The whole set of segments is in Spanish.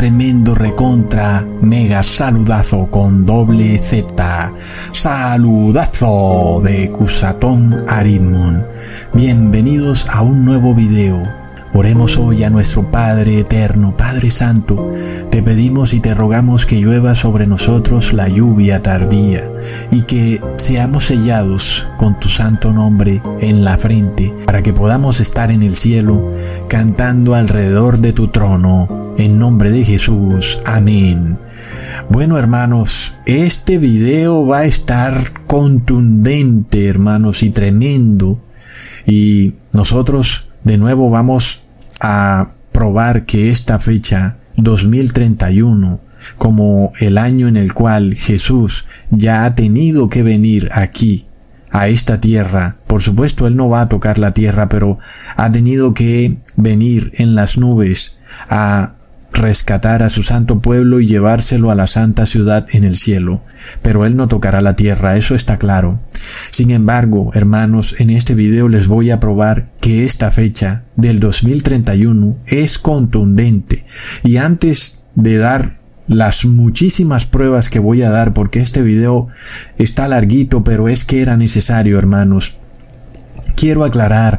tremendo recontra mega saludazo con doble Z. Saludazo de Cusatón Aritmon. Bienvenidos a un nuevo video Oremos hoy a nuestro Padre eterno, Padre Santo. Te pedimos y te rogamos que llueva sobre nosotros la lluvia tardía y que seamos sellados con tu santo nombre en la frente para que podamos estar en el cielo cantando alrededor de tu trono. En nombre de Jesús. Amén. Bueno hermanos, este video va a estar contundente hermanos y tremendo y nosotros de nuevo vamos a probar que esta fecha 2031 como el año en el cual Jesús ya ha tenido que venir aquí a esta tierra. Por supuesto, Él no va a tocar la tierra, pero ha tenido que venir en las nubes a rescatar a su santo pueblo y llevárselo a la santa ciudad en el cielo. Pero Él no tocará la tierra, eso está claro. Sin embargo, hermanos, en este video les voy a probar que esta fecha del 2031 es contundente. Y antes de dar las muchísimas pruebas que voy a dar, porque este video está larguito, pero es que era necesario, hermanos, quiero aclarar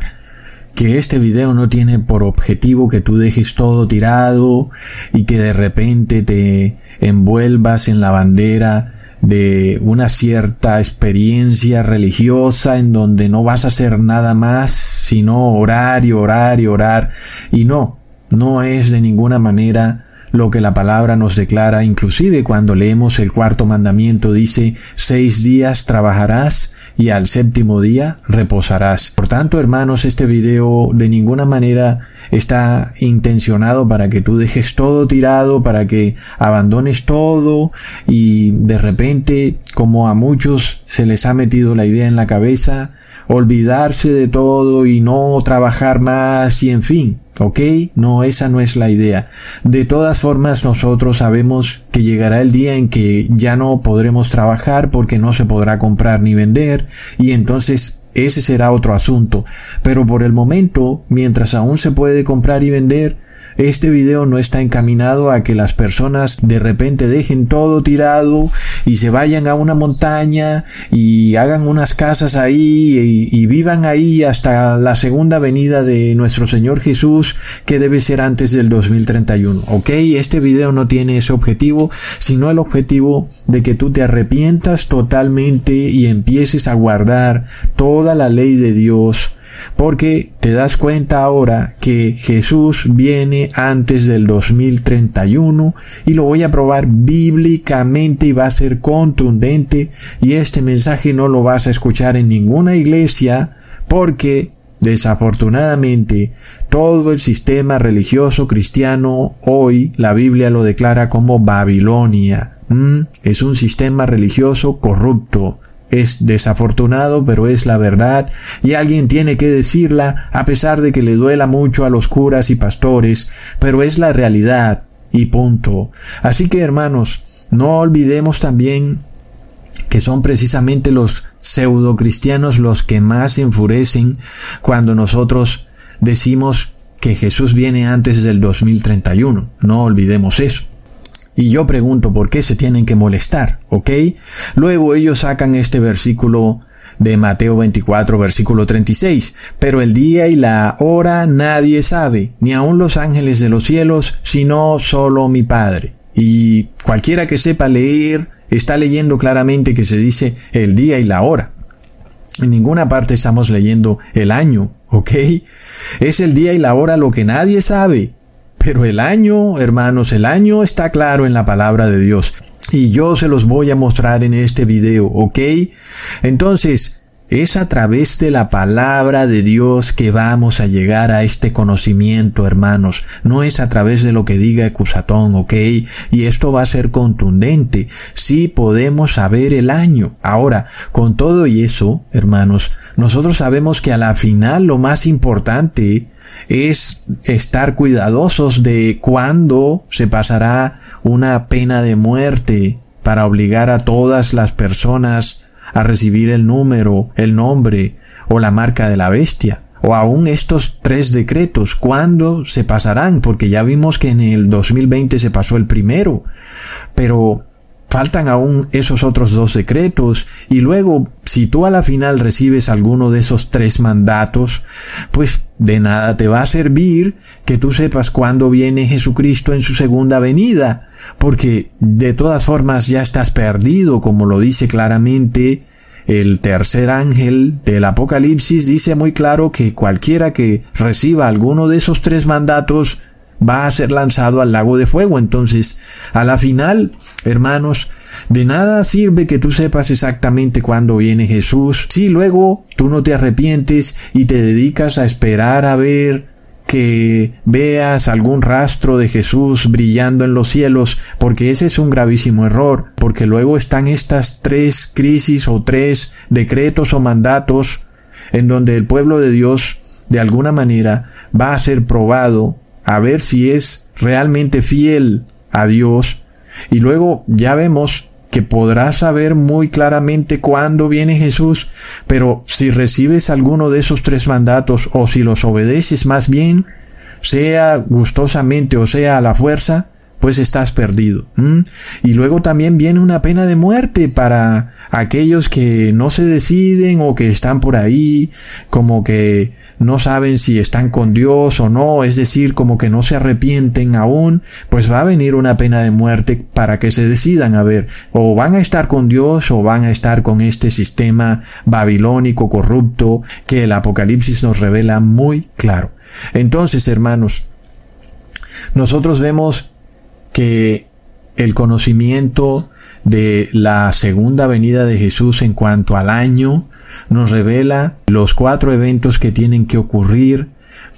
que este video no tiene por objetivo que tú dejes todo tirado y que de repente te envuelvas en la bandera de una cierta experiencia religiosa en donde no vas a hacer nada más sino orar y orar y orar. Y no, no es de ninguna manera lo que la palabra nos declara, inclusive cuando leemos el cuarto mandamiento dice, seis días trabajarás y al séptimo día reposarás. Por tanto, hermanos, este video de ninguna manera está intencionado para que tú dejes todo tirado, para que abandones todo y de repente, como a muchos se les ha metido la idea en la cabeza, olvidarse de todo y no trabajar más y en fin. ¿Ok? No, esa no es la idea. De todas formas, nosotros sabemos que llegará el día en que ya no podremos trabajar porque no se podrá comprar ni vender y entonces ese será otro asunto. Pero por el momento, mientras aún se puede comprar y vender, este video no está encaminado a que las personas de repente dejen todo tirado y se vayan a una montaña y hagan unas casas ahí y, vivan ahí hasta la segunda venida de nuestro Señor Jesús que debe ser antes del 2031. ¿Ok? Este video no tiene ese objetivo, sino el objetivo de que tú te arrepientas totalmente y empieces a guardar toda la ley de Dios porque te das cuenta ahora que Jesús viene antes del 2031 y lo voy a probar bíblicamente y va a ser contundente y este mensaje no lo vas a escuchar en ninguna iglesia porque Desafortunadamente, todo el sistema religioso cristiano hoy la Biblia lo declara como Babilonia. Mm, es un sistema religioso corrupto. Es desafortunado, pero es la verdad, y alguien tiene que decirla, a pesar de que le duela mucho a los curas y pastores, pero es la realidad, y punto. Así que, hermanos, no olvidemos también que son precisamente los pseudo cristianos los que más enfurecen cuando nosotros decimos que Jesús viene antes del 2031. No olvidemos eso. Y yo pregunto por qué se tienen que molestar, ¿ok? Luego ellos sacan este versículo de Mateo 24, versículo 36. Pero el día y la hora nadie sabe, ni aun los ángeles de los cielos, sino solo mi Padre. Y cualquiera que sepa leer está leyendo claramente que se dice el día y la hora. En ninguna parte estamos leyendo el año, ¿ok? Es el día y la hora lo que nadie sabe. Pero el año, hermanos, el año está claro en la palabra de Dios. Y yo se los voy a mostrar en este video, ¿ok? Entonces, es a través de la palabra de Dios que vamos a llegar a este conocimiento, hermanos. No es a través de lo que diga Ecusatón, ¿ok? Y esto va a ser contundente. Sí podemos saber el año. Ahora, con todo y eso, hermanos, nosotros sabemos que a la final lo más importante es estar cuidadosos de cuándo se pasará una pena de muerte para obligar a todas las personas a recibir el número, el nombre o la marca de la bestia. o aún estos tres decretos, ¿cuándo se pasarán? Porque ya vimos que en el 2020 se pasó el primero, pero faltan aún esos otros dos decretos. Y luego si tú a la final recibes alguno de esos tres mandatos, pues de nada te va a servir que tú sepas cuándo viene Jesucristo en su segunda venida, porque de todas formas ya estás perdido, como lo dice claramente el tercer ángel del Apocalipsis, dice muy claro que cualquiera que reciba alguno de esos tres mandatos va a ser lanzado al lago de fuego. Entonces, a la final, hermanos, de nada sirve que tú sepas exactamente cuándo viene Jesús si luego tú no te arrepientes y te dedicas a esperar a ver que veas algún rastro de Jesús brillando en los cielos, porque ese es un gravísimo error, porque luego están estas tres crisis o tres decretos o mandatos en donde el pueblo de Dios de alguna manera va a ser probado a ver si es realmente fiel a Dios. Y luego ya vemos que podrás saber muy claramente cuándo viene Jesús, pero si recibes alguno de esos tres mandatos o si los obedeces más bien, sea gustosamente o sea a la fuerza, pues estás perdido. Y luego también viene una pena de muerte para aquellos que no se deciden o que están por ahí, como que no saben si están con Dios o no, es decir, como que no se arrepienten aún, pues va a venir una pena de muerte para que se decidan a ver, o van a estar con Dios o van a estar con este sistema babilónico corrupto que el Apocalipsis nos revela muy claro. Entonces, hermanos, nosotros vemos que el conocimiento de la segunda venida de Jesús en cuanto al año nos revela los cuatro eventos que tienen que ocurrir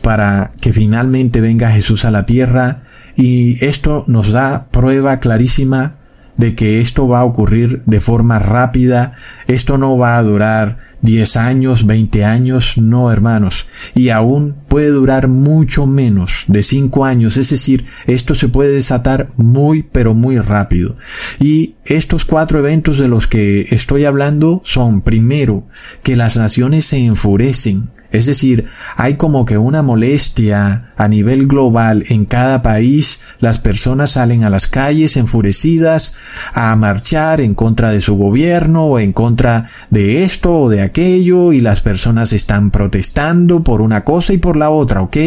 para que finalmente venga Jesús a la tierra. Y esto nos da prueba clarísima de que esto va a ocurrir de forma rápida, esto no va a durar 10 años, 20 años, no hermanos, y aún puede durar mucho menos de 5 años, es decir, esto se puede desatar muy pero muy rápido. Y estos cuatro eventos de los que estoy hablando son primero que las naciones se enfurecen, es decir, hay como que una molestia a nivel global en cada país. Las personas salen a las calles enfurecidas a marchar en contra de su gobierno o en contra de esto o de aquello y las personas están protestando por una cosa y por la otra, ¿ok?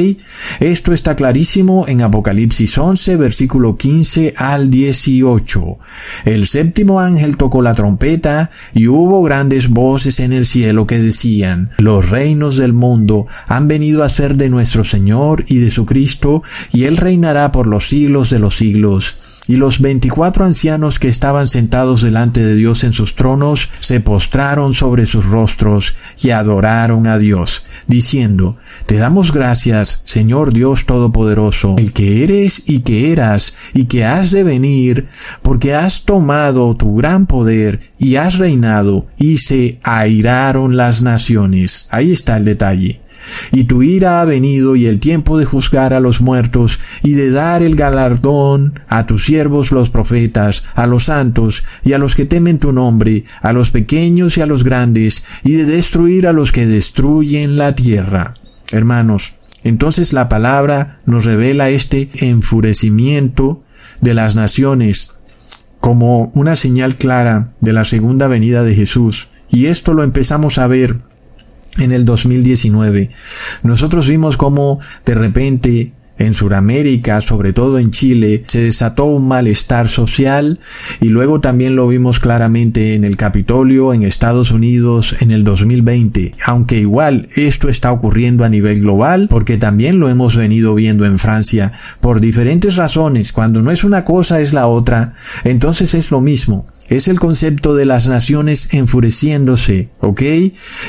Esto está clarísimo en Apocalipsis 11, versículo 15 al 18. El séptimo ángel tocó la trompeta y hubo grandes voces en el cielo que decían, los reinos del mundo han venido a ser de nuestro Señor y de su Cristo, y Él reinará por los siglos de los siglos. Y los veinticuatro ancianos que estaban sentados delante de Dios en sus tronos se postraron sobre sus rostros y adoraron a Dios, diciendo, Te damos gracias, Señor Dios Todopoderoso, el que eres y que eras y que has de venir, porque has tomado tu gran poder y has reinado y se airaron las naciones. Ahí está el detalle. Y tu ira ha venido y el tiempo de juzgar a los muertos y de dar el galardón a tus siervos los profetas, a los santos y a los que temen tu nombre, a los pequeños y a los grandes, y de destruir a los que destruyen la tierra. Hermanos, entonces la palabra nos revela este enfurecimiento de las naciones como una señal clara de la segunda venida de Jesús. Y esto lo empezamos a ver en el 2019. Nosotros vimos cómo de repente en Sudamérica, sobre todo en Chile, se desató un malestar social y luego también lo vimos claramente en el Capitolio en Estados Unidos en el 2020. Aunque igual esto está ocurriendo a nivel global porque también lo hemos venido viendo en Francia por diferentes razones. Cuando no es una cosa es la otra, entonces es lo mismo. Es el concepto de las naciones enfureciéndose, ¿ok?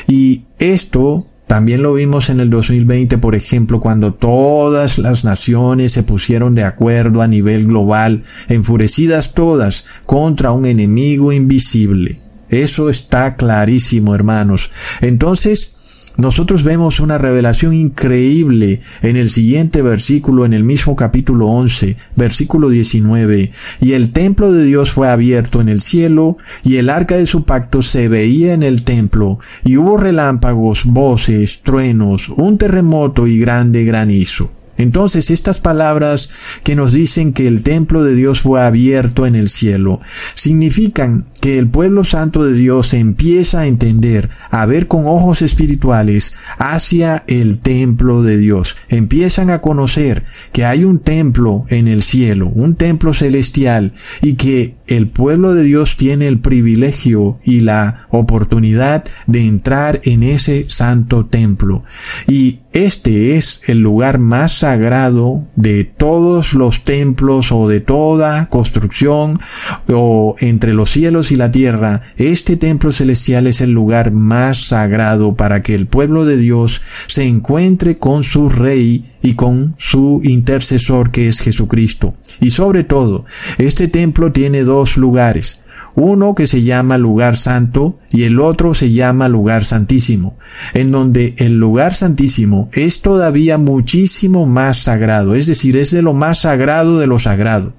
Y esto también lo vimos en el 2020, por ejemplo, cuando todas las naciones se pusieron de acuerdo a nivel global, enfurecidas todas, contra un enemigo invisible. Eso está clarísimo, hermanos. Entonces, nosotros vemos una revelación increíble en el siguiente versículo, en el mismo capítulo 11, versículo 19. Y el templo de Dios fue abierto en el cielo, y el arca de su pacto se veía en el templo, y hubo relámpagos, voces, truenos, un terremoto y grande granizo. Entonces estas palabras que nos dicen que el templo de Dios fue abierto en el cielo significan que el pueblo santo de Dios empieza a entender, a ver con ojos espirituales hacia el templo de Dios. Empiezan a conocer que hay un templo en el cielo, un templo celestial y que el pueblo de Dios tiene el privilegio y la oportunidad de entrar en ese santo templo. Y este es el lugar más sagrado de todos los templos o de toda construcción o entre los cielos y la tierra. Este templo celestial es el lugar más sagrado para que el pueblo de Dios se encuentre con su rey y con su intercesor que es Jesucristo. Y sobre todo, este templo tiene dos lugares. Uno que se llama lugar santo y el otro se llama lugar santísimo, en donde el lugar santísimo es todavía muchísimo más sagrado, es decir, es de lo más sagrado de lo sagrado.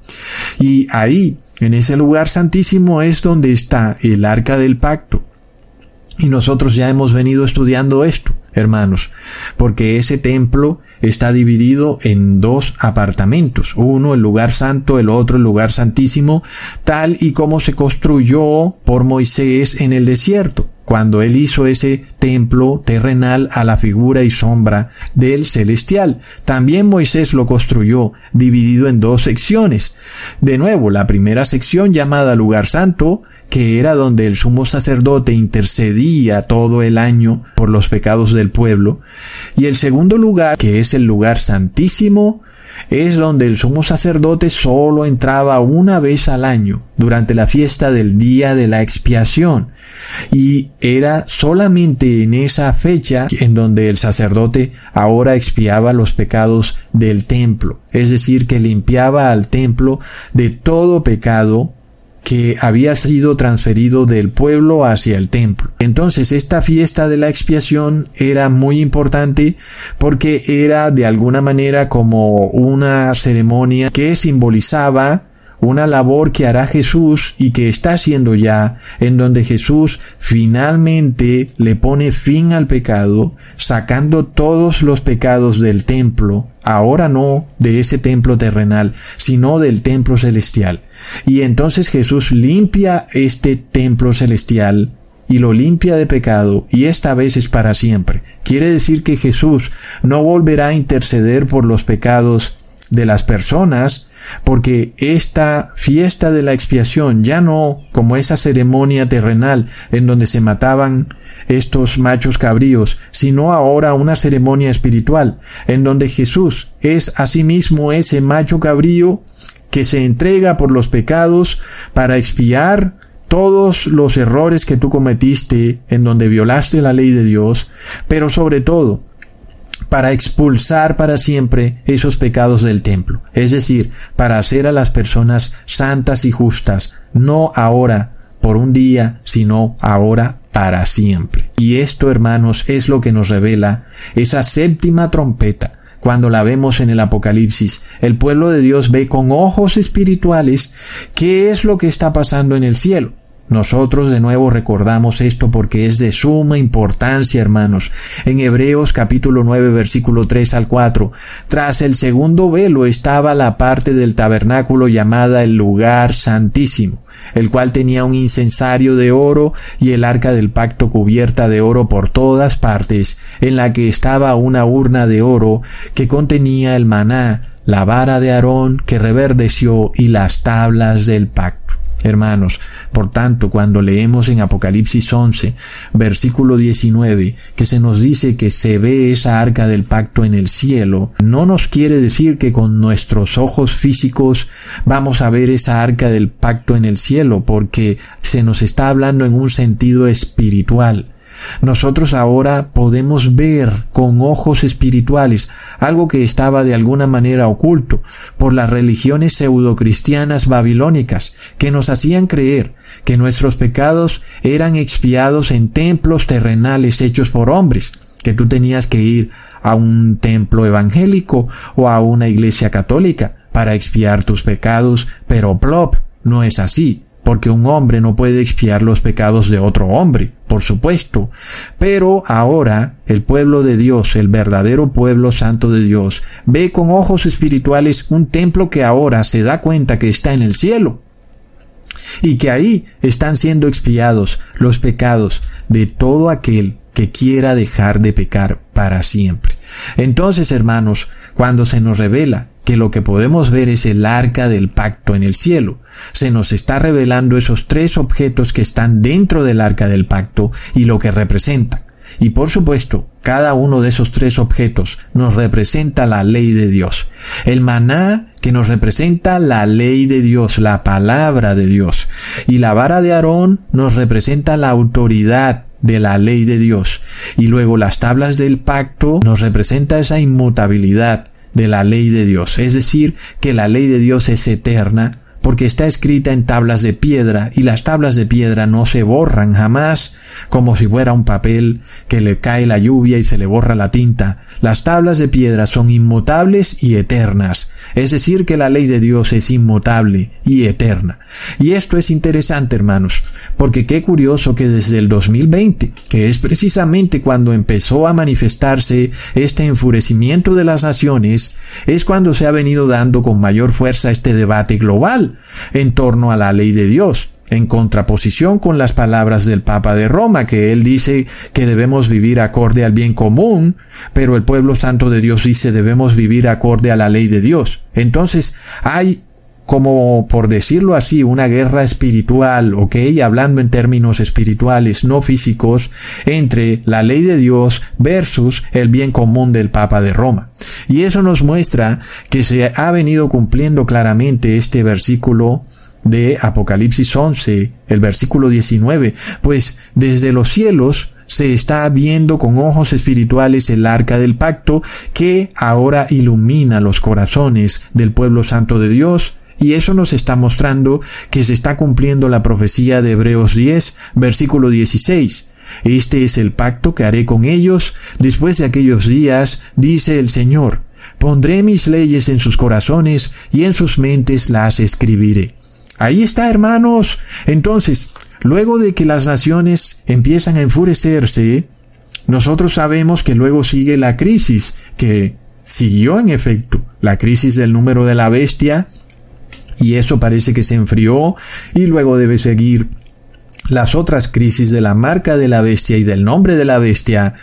Y ahí, en ese lugar santísimo es donde está el arca del pacto. Y nosotros ya hemos venido estudiando esto hermanos, porque ese templo está dividido en dos apartamentos, uno el lugar santo, el otro el lugar santísimo, tal y como se construyó por Moisés en el desierto cuando él hizo ese templo terrenal a la figura y sombra del celestial. También Moisés lo construyó, dividido en dos secciones. De nuevo, la primera sección llamada lugar santo que era donde el sumo sacerdote intercedía todo el año por los pecados del pueblo, y el segundo lugar, que es el lugar santísimo, es donde el sumo sacerdote solo entraba una vez al año, durante la fiesta del día de la expiación, y era solamente en esa fecha en donde el sacerdote ahora expiaba los pecados del templo, es decir, que limpiaba al templo de todo pecado que había sido transferido del pueblo hacia el templo. Entonces esta fiesta de la expiación era muy importante porque era de alguna manera como una ceremonia que simbolizaba una labor que hará Jesús y que está haciendo ya, en donde Jesús finalmente le pone fin al pecado, sacando todos los pecados del templo, ahora no de ese templo terrenal, sino del templo celestial. Y entonces Jesús limpia este templo celestial y lo limpia de pecado, y esta vez es para siempre. Quiere decir que Jesús no volverá a interceder por los pecados de las personas, porque esta fiesta de la expiación ya no como esa ceremonia terrenal en donde se mataban estos machos cabríos, sino ahora una ceremonia espiritual, en donde Jesús es asimismo ese macho cabrío que se entrega por los pecados para expiar todos los errores que tú cometiste en donde violaste la ley de Dios, pero sobre todo para expulsar para siempre esos pecados del templo, es decir, para hacer a las personas santas y justas, no ahora por un día, sino ahora para siempre. Y esto, hermanos, es lo que nos revela esa séptima trompeta. Cuando la vemos en el Apocalipsis, el pueblo de Dios ve con ojos espirituales qué es lo que está pasando en el cielo. Nosotros de nuevo recordamos esto porque es de suma importancia, hermanos. En Hebreos capítulo 9 versículo 3 al 4, tras el segundo velo estaba la parte del tabernáculo llamada el lugar santísimo, el cual tenía un incensario de oro y el arca del pacto cubierta de oro por todas partes, en la que estaba una urna de oro que contenía el maná, la vara de Aarón que reverdeció y las tablas del pacto. Hermanos, por tanto, cuando leemos en Apocalipsis 11, versículo 19, que se nos dice que se ve esa arca del pacto en el cielo, no nos quiere decir que con nuestros ojos físicos vamos a ver esa arca del pacto en el cielo, porque se nos está hablando en un sentido espiritual. Nosotros ahora podemos ver con ojos espirituales algo que estaba de alguna manera oculto por las religiones pseudocristianas babilónicas que nos hacían creer que nuestros pecados eran expiados en templos terrenales hechos por hombres que tú tenías que ir a un templo evangélico o a una iglesia católica para expiar tus pecados, pero plop, no es así porque un hombre no puede expiar los pecados de otro hombre, por supuesto. Pero ahora el pueblo de Dios, el verdadero pueblo santo de Dios, ve con ojos espirituales un templo que ahora se da cuenta que está en el cielo y que ahí están siendo expiados los pecados de todo aquel que quiera dejar de pecar para siempre. Entonces, hermanos, cuando se nos revela que lo que podemos ver es el arca del pacto en el cielo. Se nos está revelando esos tres objetos que están dentro del arca del pacto y lo que representan. Y por supuesto, cada uno de esos tres objetos nos representa la ley de Dios. El maná que nos representa la ley de Dios, la palabra de Dios. Y la vara de Aarón nos representa la autoridad de la ley de Dios. Y luego las tablas del pacto nos representa esa inmutabilidad, de la ley de Dios. Es decir, que la ley de Dios es eterna porque está escrita en tablas de piedra y las tablas de piedra no se borran jamás como si fuera un papel que le cae la lluvia y se le borra la tinta. Las tablas de piedra son inmutables y eternas, es decir, que la ley de Dios es inmutable y eterna. Y esto es interesante, hermanos, porque qué curioso que desde el 2020, que es precisamente cuando empezó a manifestarse este enfurecimiento de las naciones, es cuando se ha venido dando con mayor fuerza este debate global en torno a la ley de Dios en contraposición con las palabras del Papa de Roma, que él dice que debemos vivir acorde al bien común, pero el pueblo santo de Dios dice debemos vivir acorde a la ley de Dios. Entonces hay como por decirlo así, una guerra espiritual, ok, hablando en términos espirituales, no físicos, entre la ley de Dios versus el bien común del Papa de Roma. Y eso nos muestra que se ha venido cumpliendo claramente este versículo de Apocalipsis 11, el versículo 19, pues desde los cielos se está viendo con ojos espirituales el arca del pacto que ahora ilumina los corazones del pueblo santo de Dios, y eso nos está mostrando que se está cumpliendo la profecía de Hebreos 10, versículo 16. Este es el pacto que haré con ellos después de aquellos días, dice el Señor. Pondré mis leyes en sus corazones y en sus mentes las escribiré. Ahí está, hermanos. Entonces, luego de que las naciones empiezan a enfurecerse, nosotros sabemos que luego sigue la crisis, que siguió en efecto, la crisis del número de la bestia, y eso parece que se enfrió, y luego debe seguir las otras crisis de la marca de la bestia y del nombre de la bestia,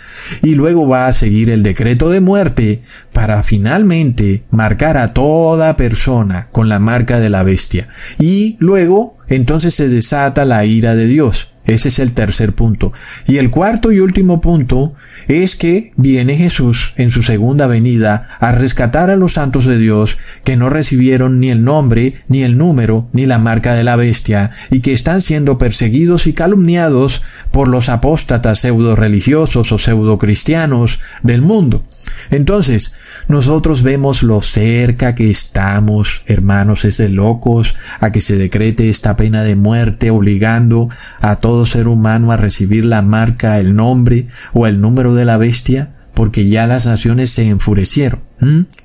y luego va a seguir el decreto de muerte para finalmente marcar a toda persona con la marca de la bestia. Y luego entonces se desata la ira de Dios. Ese es el tercer punto. Y el cuarto y último punto es que viene Jesús en su segunda venida a rescatar a los santos de Dios que no recibieron ni el nombre, ni el número, ni la marca de la bestia, y que están siendo perseguidos y calumniados por los apóstatas pseudo religiosos o pseudo cristianos del mundo. Entonces, nosotros vemos lo cerca que estamos, hermanos, es de locos, a que se decrete esta pena de muerte obligando a todo ser humano a recibir la marca, el nombre o el número de la bestia, porque ya las naciones se enfurecieron.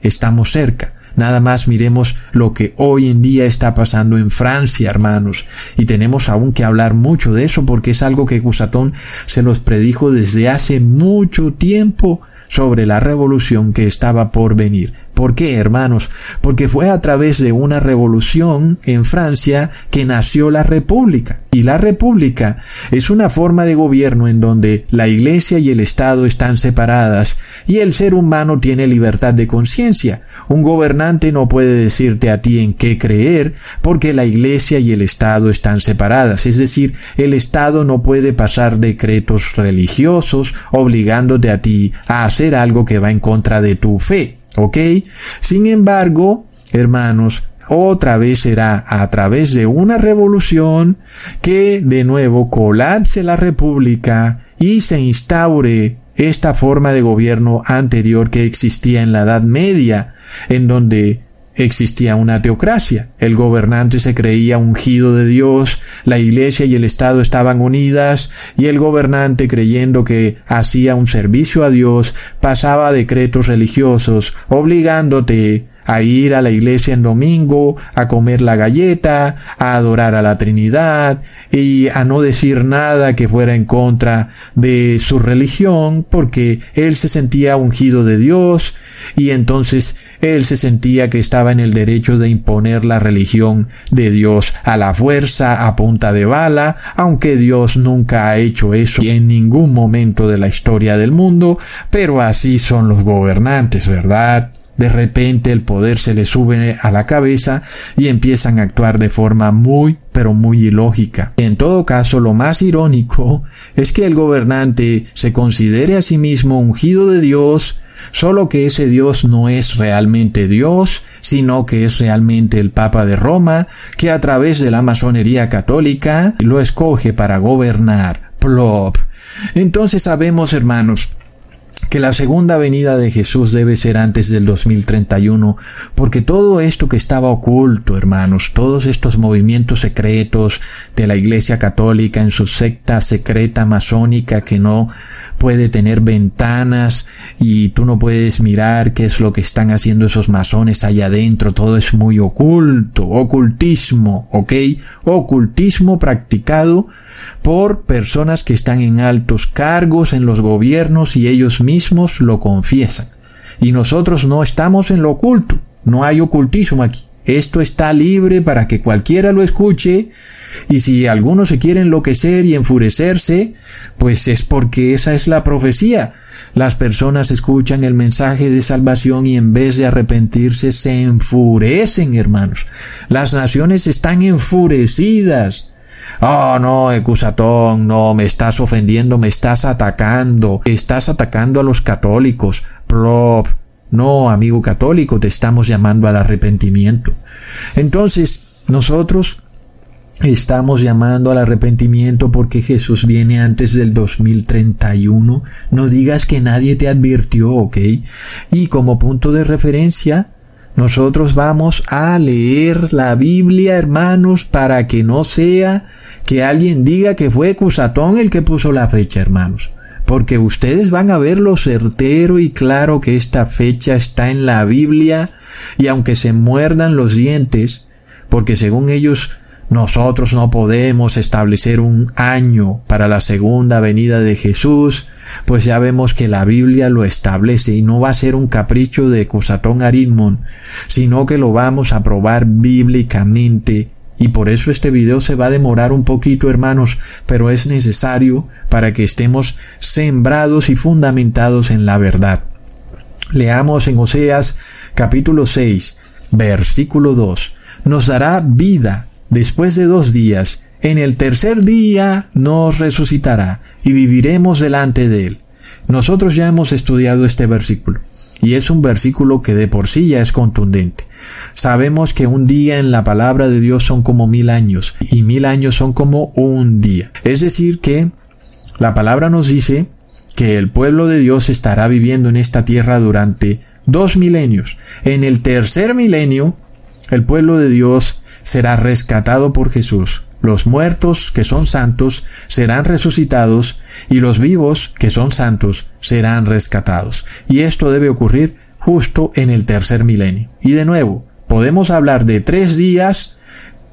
Estamos cerca. Nada más miremos lo que hoy en día está pasando en Francia, hermanos. Y tenemos aún que hablar mucho de eso porque es algo que Gusatón se los predijo desde hace mucho tiempo sobre la revolución que estaba por venir. ¿Por qué, hermanos? Porque fue a través de una revolución en Francia que nació la República. Y la República es una forma de gobierno en donde la Iglesia y el Estado están separadas y el ser humano tiene libertad de conciencia. Un gobernante no puede decirte a ti en qué creer porque la Iglesia y el Estado están separadas. Es decir, el Estado no puede pasar decretos religiosos obligándote a ti a hacer algo que va en contra de tu fe. ¿Ok? Sin embargo, hermanos, otra vez será a través de una revolución que de nuevo colapse la república y se instaure esta forma de gobierno anterior que existía en la Edad Media, en donde existía una teocracia. El gobernante se creía ungido de Dios, la iglesia y el Estado estaban unidas, y el gobernante creyendo que hacía un servicio a Dios, pasaba decretos religiosos, obligándote a ir a la iglesia en domingo, a comer la galleta, a adorar a la Trinidad y a no decir nada que fuera en contra de su religión, porque él se sentía ungido de Dios y entonces él se sentía que estaba en el derecho de imponer la religión de Dios a la fuerza, a punta de bala, aunque Dios nunca ha hecho eso en ningún momento de la historia del mundo, pero así son los gobernantes, ¿verdad? De repente el poder se les sube a la cabeza y empiezan a actuar de forma muy pero muy ilógica. En todo caso, lo más irónico es que el gobernante se considere a sí mismo ungido de Dios, solo que ese Dios no es realmente Dios, sino que es realmente el Papa de Roma, que a través de la masonería católica lo escoge para gobernar. Plop. Entonces sabemos, hermanos, que la segunda venida de Jesús debe ser antes del 2031, porque todo esto que estaba oculto, hermanos, todos estos movimientos secretos de la Iglesia Católica en su secta secreta masónica que no puede tener ventanas y tú no puedes mirar qué es lo que están haciendo esos masones allá adentro, todo es muy oculto, ocultismo, ¿ok? Ocultismo practicado por personas que están en altos cargos en los gobiernos y ellos mismos lo confiesan. Y nosotros no estamos en lo oculto, no hay ocultismo aquí. Esto está libre para que cualquiera lo escuche y si algunos se quiere enloquecer y enfurecerse, pues es porque esa es la profecía. Las personas escuchan el mensaje de salvación y en vez de arrepentirse se enfurecen, hermanos. Las naciones están enfurecidas Oh, no, Ecusatón, no, me estás ofendiendo, me estás atacando, estás atacando a los católicos. Plop. No, amigo católico, te estamos llamando al arrepentimiento. Entonces, nosotros Estamos llamando al arrepentimiento porque Jesús viene antes del 2031. No digas que nadie te advirtió, ¿ok? Y como punto de referencia, nosotros vamos a leer la Biblia, hermanos, para que no sea que alguien diga que fue Cusatón el que puso la fecha, hermanos. Porque ustedes van a ver lo certero y claro que esta fecha está en la Biblia y aunque se muerdan los dientes, porque según ellos nosotros no podemos establecer un año para la segunda venida de Jesús, pues ya vemos que la Biblia lo establece y no va a ser un capricho de Cusatón Arimon, sino que lo vamos a probar bíblicamente y por eso este video se va a demorar un poquito, hermanos, pero es necesario para que estemos sembrados y fundamentados en la verdad. Leamos en Oseas capítulo 6, versículo 2. Nos dará vida después de dos días, en el tercer día nos resucitará y viviremos delante de él. Nosotros ya hemos estudiado este versículo y es un versículo que de por sí ya es contundente. Sabemos que un día en la palabra de Dios son como mil años y mil años son como un día. Es decir que la palabra nos dice que el pueblo de Dios estará viviendo en esta tierra durante dos milenios. En el tercer milenio, el pueblo de Dios será rescatado por Jesús. Los muertos, que son santos, serán resucitados y los vivos, que son santos, serán rescatados. Y esto debe ocurrir justo en el tercer milenio. Y de nuevo, podemos hablar de tres días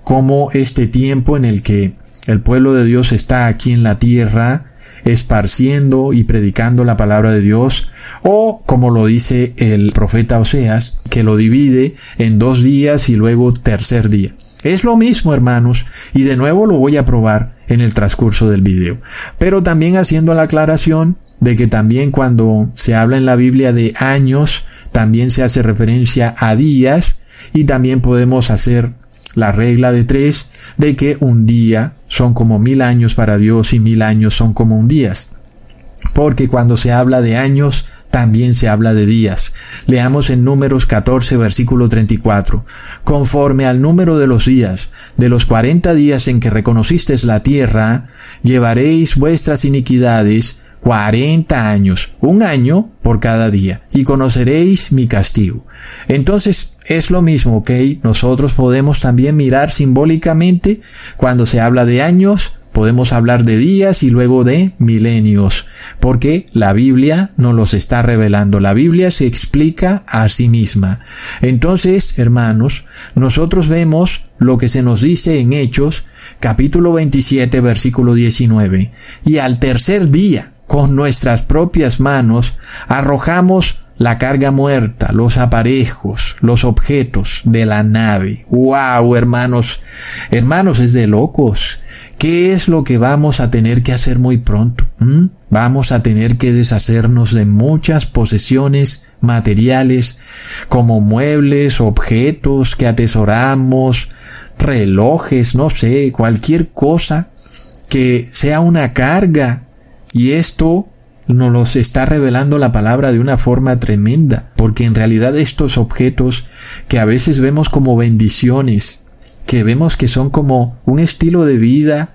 como este tiempo en el que el pueblo de Dios está aquí en la tierra, esparciendo y predicando la palabra de Dios, o como lo dice el profeta Oseas, que lo divide en dos días y luego tercer día. Es lo mismo, hermanos, y de nuevo lo voy a probar en el transcurso del video. Pero también haciendo la aclaración de que también cuando se habla en la Biblia de años, también se hace referencia a días y también podemos hacer la regla de tres de que un día son como mil años para Dios y mil años son como un día. Porque cuando se habla de años, también se habla de días. Leamos en Números 14, versículo 34. Conforme al número de los días, de los cuarenta días en que reconocisteis la tierra, llevaréis vuestras iniquidades 40 años, un año por cada día, y conoceréis mi castigo. Entonces es lo mismo, ¿ok? Nosotros podemos también mirar simbólicamente cuando se habla de años, podemos hablar de días y luego de milenios, porque la Biblia nos los está revelando. La Biblia se explica a sí misma. Entonces, hermanos, nosotros vemos lo que se nos dice en Hechos, capítulo 27, versículo 19. Y al tercer día, con nuestras propias manos, arrojamos la carga muerta, los aparejos, los objetos de la nave. ¡Wow, hermanos! Hermanos, es de locos. ¿Qué es lo que vamos a tener que hacer muy pronto? ¿Mm? Vamos a tener que deshacernos de muchas posesiones materiales como muebles, objetos que atesoramos, relojes, no sé, cualquier cosa que sea una carga. Y esto nos los está revelando la palabra de una forma tremenda, porque en realidad estos objetos que a veces vemos como bendiciones, que vemos que son como un estilo de vida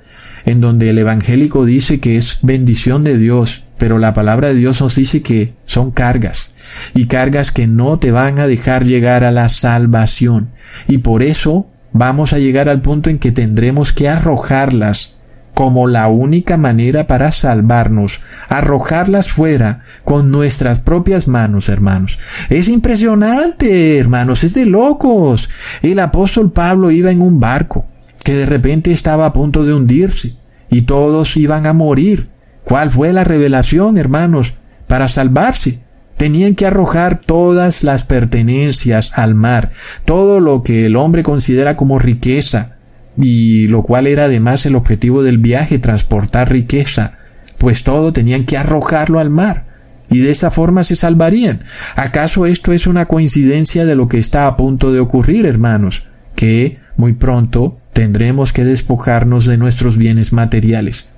en donde el evangélico dice que es bendición de Dios, pero la palabra de Dios nos dice que son cargas y cargas que no te van a dejar llegar a la salvación. Y por eso vamos a llegar al punto en que tendremos que arrojarlas como la única manera para salvarnos, arrojarlas fuera con nuestras propias manos, hermanos. Es impresionante, hermanos, es de locos. El apóstol Pablo iba en un barco que de repente estaba a punto de hundirse y todos iban a morir. ¿Cuál fue la revelación, hermanos? Para salvarse. Tenían que arrojar todas las pertenencias al mar, todo lo que el hombre considera como riqueza, y lo cual era además el objetivo del viaje, transportar riqueza, pues todo tenían que arrojarlo al mar, y de esa forma se salvarían. ¿Acaso esto es una coincidencia de lo que está a punto de ocurrir, hermanos? Que muy pronto tendremos que despojarnos de nuestros bienes materiales.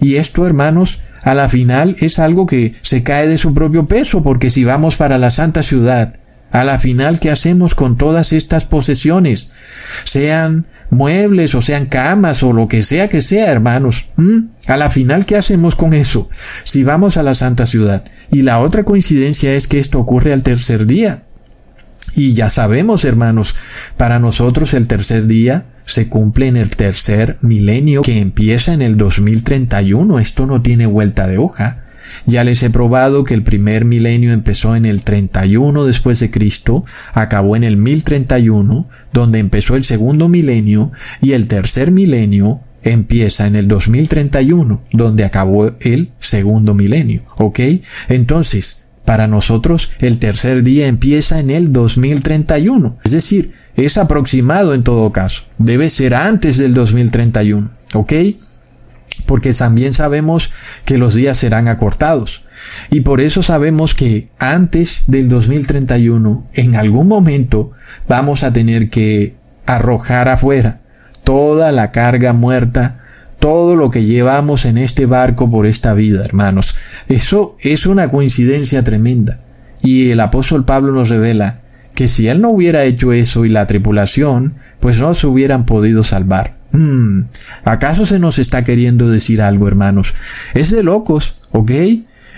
Y esto, hermanos, a la final es algo que se cae de su propio peso, porque si vamos para la santa ciudad, a la final, ¿qué hacemos con todas estas posesiones? Sean muebles o sean camas o lo que sea que sea, hermanos. A la final, ¿qué hacemos con eso? Si vamos a la Santa Ciudad. Y la otra coincidencia es que esto ocurre al tercer día. Y ya sabemos, hermanos, para nosotros el tercer día se cumple en el tercer milenio que empieza en el 2031. Esto no tiene vuelta de hoja. Ya les he probado que el primer milenio empezó en el 31 después de Cristo, acabó en el 1031, donde empezó el segundo milenio, y el tercer milenio empieza en el 2031, donde acabó el segundo milenio. ¿Ok? Entonces, para nosotros el tercer día empieza en el 2031. Es decir, es aproximado en todo caso. Debe ser antes del 2031. ¿Ok? Porque también sabemos que los días serán acortados. Y por eso sabemos que antes del 2031, en algún momento, vamos a tener que arrojar afuera toda la carga muerta, todo lo que llevamos en este barco por esta vida, hermanos. Eso es una coincidencia tremenda. Y el apóstol Pablo nos revela que si él no hubiera hecho eso y la tripulación, pues no se hubieran podido salvar. Hmm, ¿Acaso se nos está queriendo decir algo, hermanos? Es de locos, ¿ok?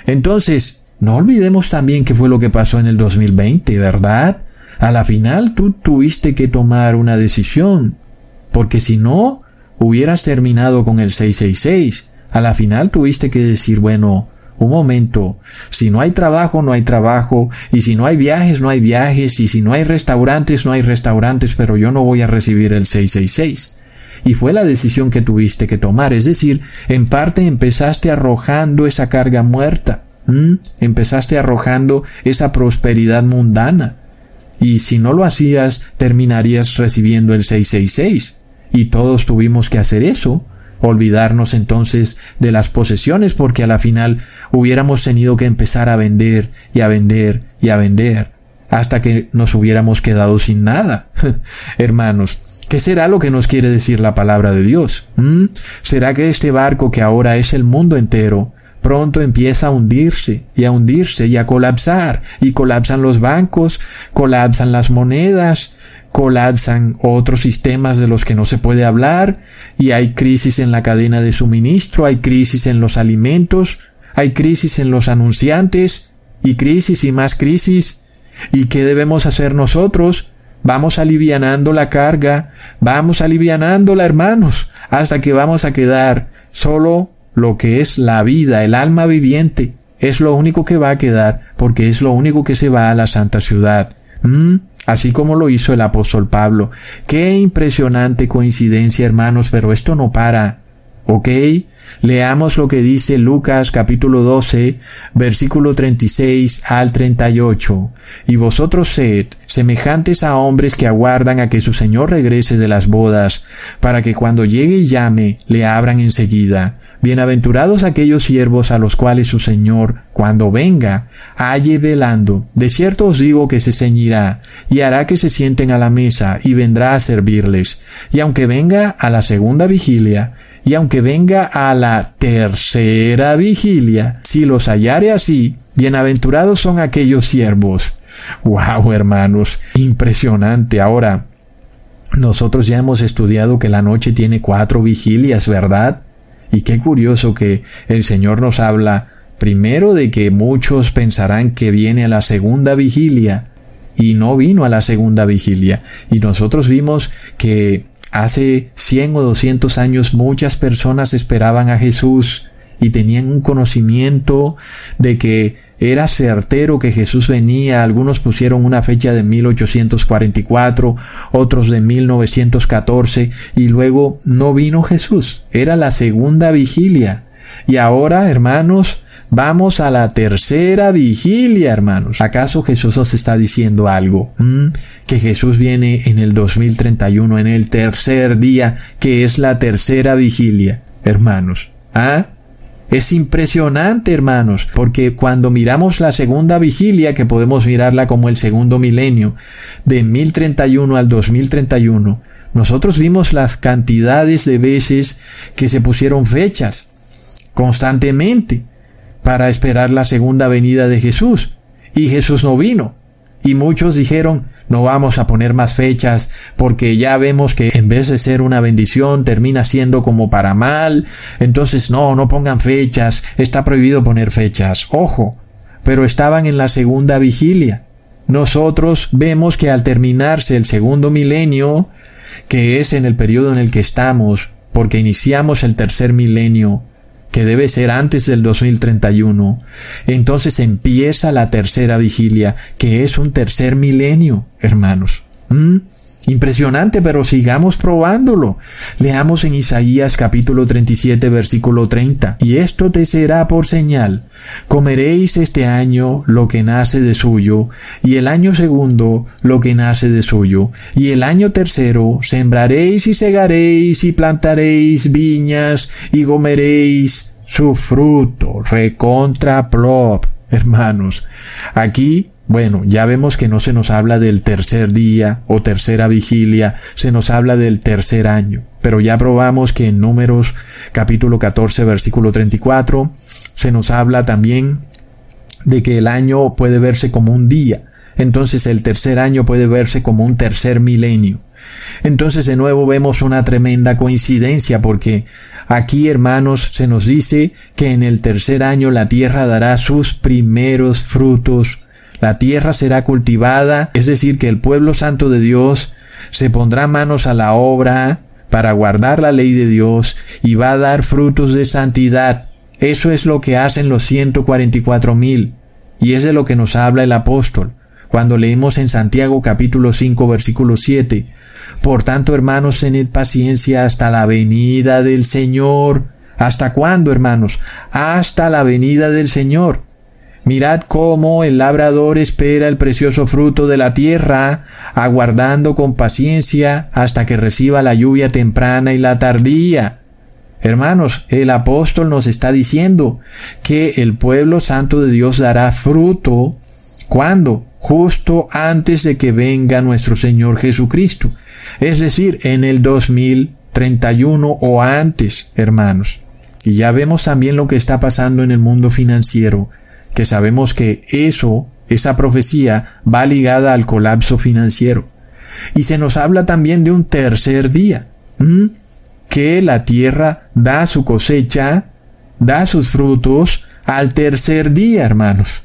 Entonces, no olvidemos también qué fue lo que pasó en el 2020, ¿verdad? A la final tú tuviste que tomar una decisión, porque si no, hubieras terminado con el 666. A la final tuviste que decir, bueno, un momento, si no hay trabajo, no hay trabajo, y si no hay viajes, no hay viajes, y si no hay restaurantes, no hay restaurantes, pero yo no voy a recibir el 666 y fue la decisión que tuviste que tomar. Es decir, en parte empezaste arrojando esa carga muerta, empezaste arrojando esa prosperidad mundana. Y si no lo hacías, terminarías recibiendo el 666. Y todos tuvimos que hacer eso, olvidarnos entonces de las posesiones porque a la final hubiéramos tenido que empezar a vender y a vender y a vender hasta que nos hubiéramos quedado sin nada. Hermanos, ¿qué será lo que nos quiere decir la palabra de Dios? ¿Mm? ¿Será que este barco que ahora es el mundo entero pronto empieza a hundirse y a hundirse y a colapsar y colapsan los bancos, colapsan las monedas, colapsan otros sistemas de los que no se puede hablar y hay crisis en la cadena de suministro, hay crisis en los alimentos, Hay crisis en los anunciantes y crisis y más crisis. ¿Y qué debemos hacer nosotros? Vamos alivianando la carga, vamos alivianándola, hermanos, hasta que vamos a quedar solo lo que es la vida, el alma viviente. Es lo único que va a quedar, porque es lo único que se va a la santa ciudad. ¿Mm? Así como lo hizo el apóstol Pablo. Qué impresionante coincidencia, hermanos, pero esto no para. ¿Ok? Leamos lo que dice Lucas capítulo 12, versículo 36 al 38. Y vosotros sed semejantes a hombres que aguardan a que su Señor regrese de las bodas, para que cuando llegue y llame, le abran enseguida. Bienaventurados aquellos siervos a los cuales su Señor, cuando venga, halle velando. De cierto os digo que se ceñirá, y hará que se sienten a la mesa, y vendrá a servirles. Y aunque venga a la segunda vigilia, y aunque venga a la tercera vigilia, si los hallare así, bienaventurados son aquellos siervos. Wow, hermanos, impresionante. Ahora, nosotros ya hemos estudiado que la noche tiene cuatro vigilias, ¿verdad? Y qué curioso que el Señor nos habla primero de que muchos pensarán que viene a la segunda vigilia y no vino a la segunda vigilia. Y nosotros vimos que hace 100 o 200 años muchas personas esperaban a Jesús y tenían un conocimiento de que era certero que Jesús venía. Algunos pusieron una fecha de 1844, otros de 1914 y luego no vino Jesús. Era la segunda vigilia. Y ahora, hermanos, vamos a la tercera vigilia, hermanos. ¿Acaso Jesús os está diciendo algo? ¿Mm? Que Jesús viene en el 2031, en el tercer día, que es la tercera vigilia, hermanos. ¿Ah? Es impresionante, hermanos, porque cuando miramos la segunda vigilia, que podemos mirarla como el segundo milenio, de 1031 al 2031, nosotros vimos las cantidades de veces que se pusieron fechas constantemente para esperar la segunda venida de Jesús. Y Jesús no vino. Y muchos dijeron, no vamos a poner más fechas porque ya vemos que en vez de ser una bendición termina siendo como para mal. Entonces no, no pongan fechas. Está prohibido poner fechas. Ojo. Pero estaban en la segunda vigilia. Nosotros vemos que al terminarse el segundo milenio, que es en el periodo en el que estamos, porque iniciamos el tercer milenio, que debe ser antes del 2031. Entonces empieza la tercera vigilia, que es un tercer milenio, hermanos. ¿Mm? Impresionante, pero sigamos probándolo. Leamos en Isaías capítulo 37 versículo 30. Y esto te será por señal. Comeréis este año lo que nace de suyo, y el año segundo lo que nace de suyo, y el año tercero sembraréis y segaréis y plantaréis viñas y comeréis su fruto. Recontra hermanos. Aquí, bueno, ya vemos que no se nos habla del tercer día o tercera vigilia, se nos habla del tercer año. Pero ya probamos que en Números capítulo 14 versículo 34 se nos habla también de que el año puede verse como un día. Entonces el tercer año puede verse como un tercer milenio. Entonces de nuevo vemos una tremenda coincidencia porque aquí hermanos se nos dice que en el tercer año la tierra dará sus primeros frutos. La tierra será cultivada, es decir, que el pueblo santo de Dios se pondrá manos a la obra, para guardar la ley de Dios y va a dar frutos de santidad. Eso es lo que hacen los 144 mil. Y es de lo que nos habla el apóstol cuando leemos en Santiago capítulo 5 versículo 7. Por tanto, hermanos, tened paciencia hasta la venida del Señor. ¿Hasta cuándo, hermanos? Hasta la venida del Señor. Mirad cómo el labrador espera el precioso fruto de la tierra, aguardando con paciencia hasta que reciba la lluvia temprana y la tardía. Hermanos, el apóstol nos está diciendo que el pueblo santo de Dios dará fruto cuando justo antes de que venga nuestro Señor Jesucristo, es decir, en el 2031 o antes, hermanos. Y ya vemos también lo que está pasando en el mundo financiero que sabemos que eso, esa profecía, va ligada al colapso financiero. Y se nos habla también de un tercer día, que la tierra da su cosecha, da sus frutos al tercer día, hermanos.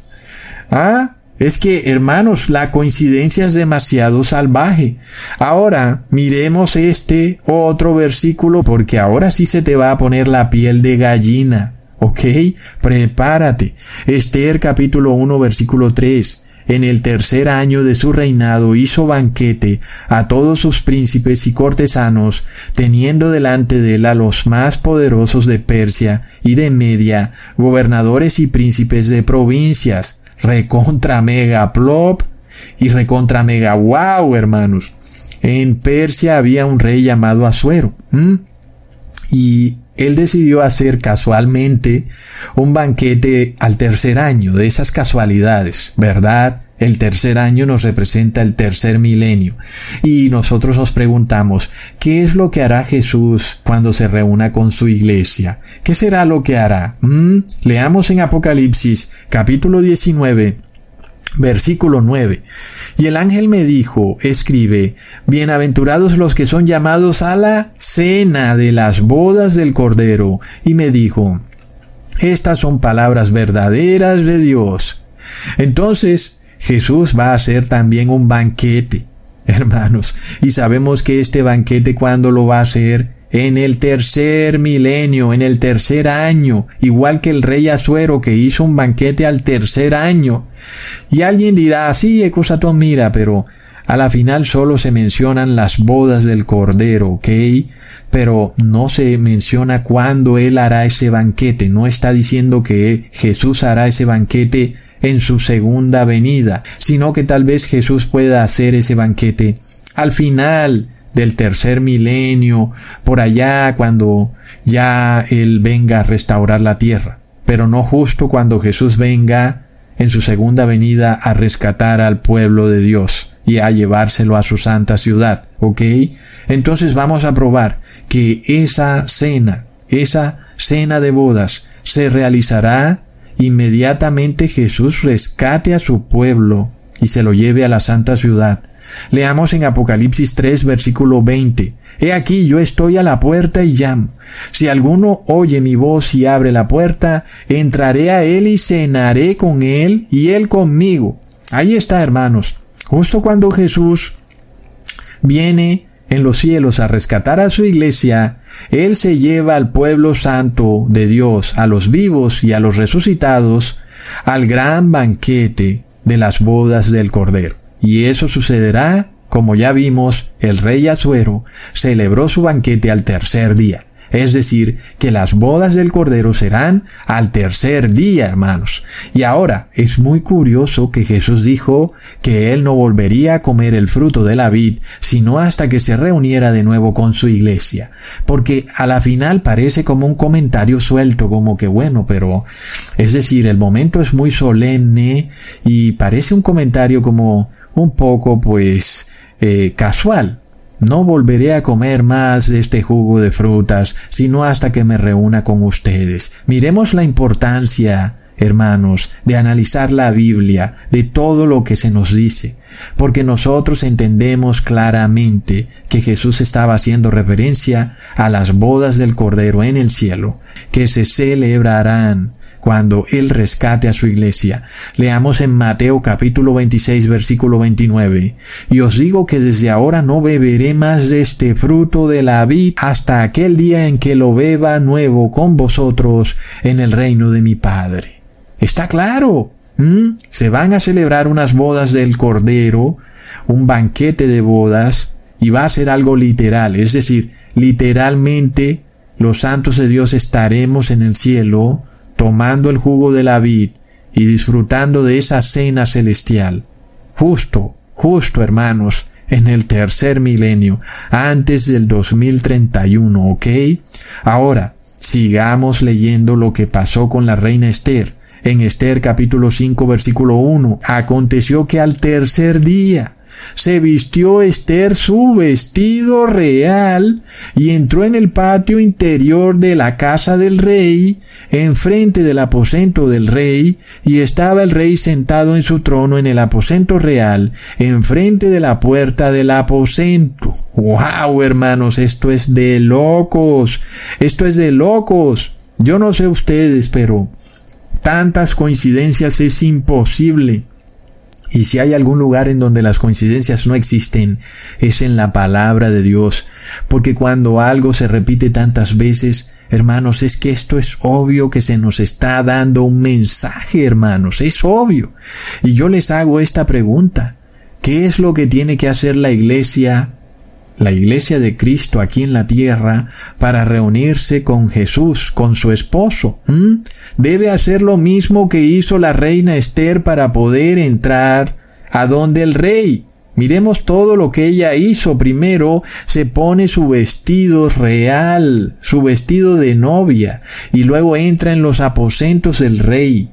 Ah, es que, hermanos, la coincidencia es demasiado salvaje. Ahora, miremos este otro versículo porque ahora sí se te va a poner la piel de gallina. ¿Ok? Prepárate. Esther capítulo 1 versículo 3 en el tercer año de su reinado hizo banquete a todos sus príncipes y cortesanos, teniendo delante de él a los más poderosos de Persia y de Media, gobernadores y príncipes de provincias, recontra mega plop y recontra mega wow, hermanos. En Persia había un rey llamado Asuero, y él decidió hacer casualmente un banquete al tercer año de esas casualidades, ¿verdad? El tercer año nos representa el tercer milenio. Y nosotros nos preguntamos, ¿qué es lo que hará Jesús cuando se reúna con su iglesia? ¿Qué será lo que hará? ¿Mm? Leamos en Apocalipsis capítulo 19 Versículo 9. Y el ángel me dijo, escribe, Bienaventurados los que son llamados a la cena de las bodas del Cordero. Y me dijo, Estas son palabras verdaderas de Dios. Entonces Jesús va a hacer también un banquete, hermanos. Y sabemos que este banquete cuando lo va a hacer en el tercer milenio, en el tercer año, igual que el rey Azuero que hizo un banquete al tercer año. Y alguien dirá, sí, cosa mira, pero a la final solo se mencionan las bodas del Cordero, ¿ok? Pero no se menciona cuándo Él hará ese banquete. No está diciendo que Jesús hará ese banquete en su segunda venida, sino que tal vez Jesús pueda hacer ese banquete al final del tercer milenio, por allá cuando ya Él venga a restaurar la tierra, pero no justo cuando Jesús venga en su segunda venida a rescatar al pueblo de Dios y a llevárselo a su santa ciudad, ¿ok? Entonces vamos a probar que esa cena, esa cena de bodas, se realizará inmediatamente Jesús rescate a su pueblo y se lo lleve a la santa ciudad Leamos en Apocalipsis 3, versículo 20. He aquí yo estoy a la puerta y llamo. Si alguno oye mi voz y abre la puerta, entraré a él y cenaré con él y él conmigo. Ahí está, hermanos. Justo cuando Jesús viene en los cielos a rescatar a su iglesia, Él se lleva al pueblo santo de Dios, a los vivos y a los resucitados, al gran banquete de las bodas del Cordero. Y eso sucederá, como ya vimos, el rey Azuero celebró su banquete al tercer día. Es decir, que las bodas del Cordero serán al tercer día, hermanos. Y ahora, es muy curioso que Jesús dijo que él no volvería a comer el fruto de la vid, sino hasta que se reuniera de nuevo con su iglesia. Porque a la final parece como un comentario suelto, como que bueno, pero, es decir, el momento es muy solemne y parece un comentario como un poco, pues, eh, casual. No volveré a comer más de este jugo de frutas, sino hasta que me reúna con ustedes. Miremos la importancia, hermanos, de analizar la Biblia, de todo lo que se nos dice, porque nosotros entendemos claramente que Jesús estaba haciendo referencia a las bodas del Cordero en el cielo, que se celebrarán cuando Él rescate a su iglesia. Leamos en Mateo capítulo 26 versículo 29. Y os digo que desde ahora no beberé más de este fruto de la vid hasta aquel día en que lo beba nuevo con vosotros en el reino de mi Padre. Está claro. Se van a celebrar unas bodas del Cordero, un banquete de bodas, y va a ser algo literal, es decir, literalmente los santos de Dios estaremos en el cielo tomando el jugo de la vid y disfrutando de esa cena celestial. Justo, justo hermanos, en el tercer milenio, antes del 2031, ¿ok? Ahora, sigamos leyendo lo que pasó con la reina Esther. En Esther capítulo 5 versículo 1, aconteció que al tercer día, se vistió Esther su vestido real y entró en el patio interior de la casa del rey, enfrente del aposento del rey, y estaba el rey sentado en su trono en el aposento real, enfrente de la puerta del aposento. ¡Wow, hermanos! Esto es de locos. Esto es de locos. Yo no sé ustedes, pero tantas coincidencias es imposible. Y si hay algún lugar en donde las coincidencias no existen, es en la palabra de Dios. Porque cuando algo se repite tantas veces, hermanos, es que esto es obvio que se nos está dando un mensaje, hermanos, es obvio. Y yo les hago esta pregunta. ¿Qué es lo que tiene que hacer la iglesia la iglesia de Cristo aquí en la tierra para reunirse con Jesús, con su esposo. Debe hacer lo mismo que hizo la reina Esther para poder entrar a donde el rey. Miremos todo lo que ella hizo. Primero se pone su vestido real, su vestido de novia, y luego entra en los aposentos del rey.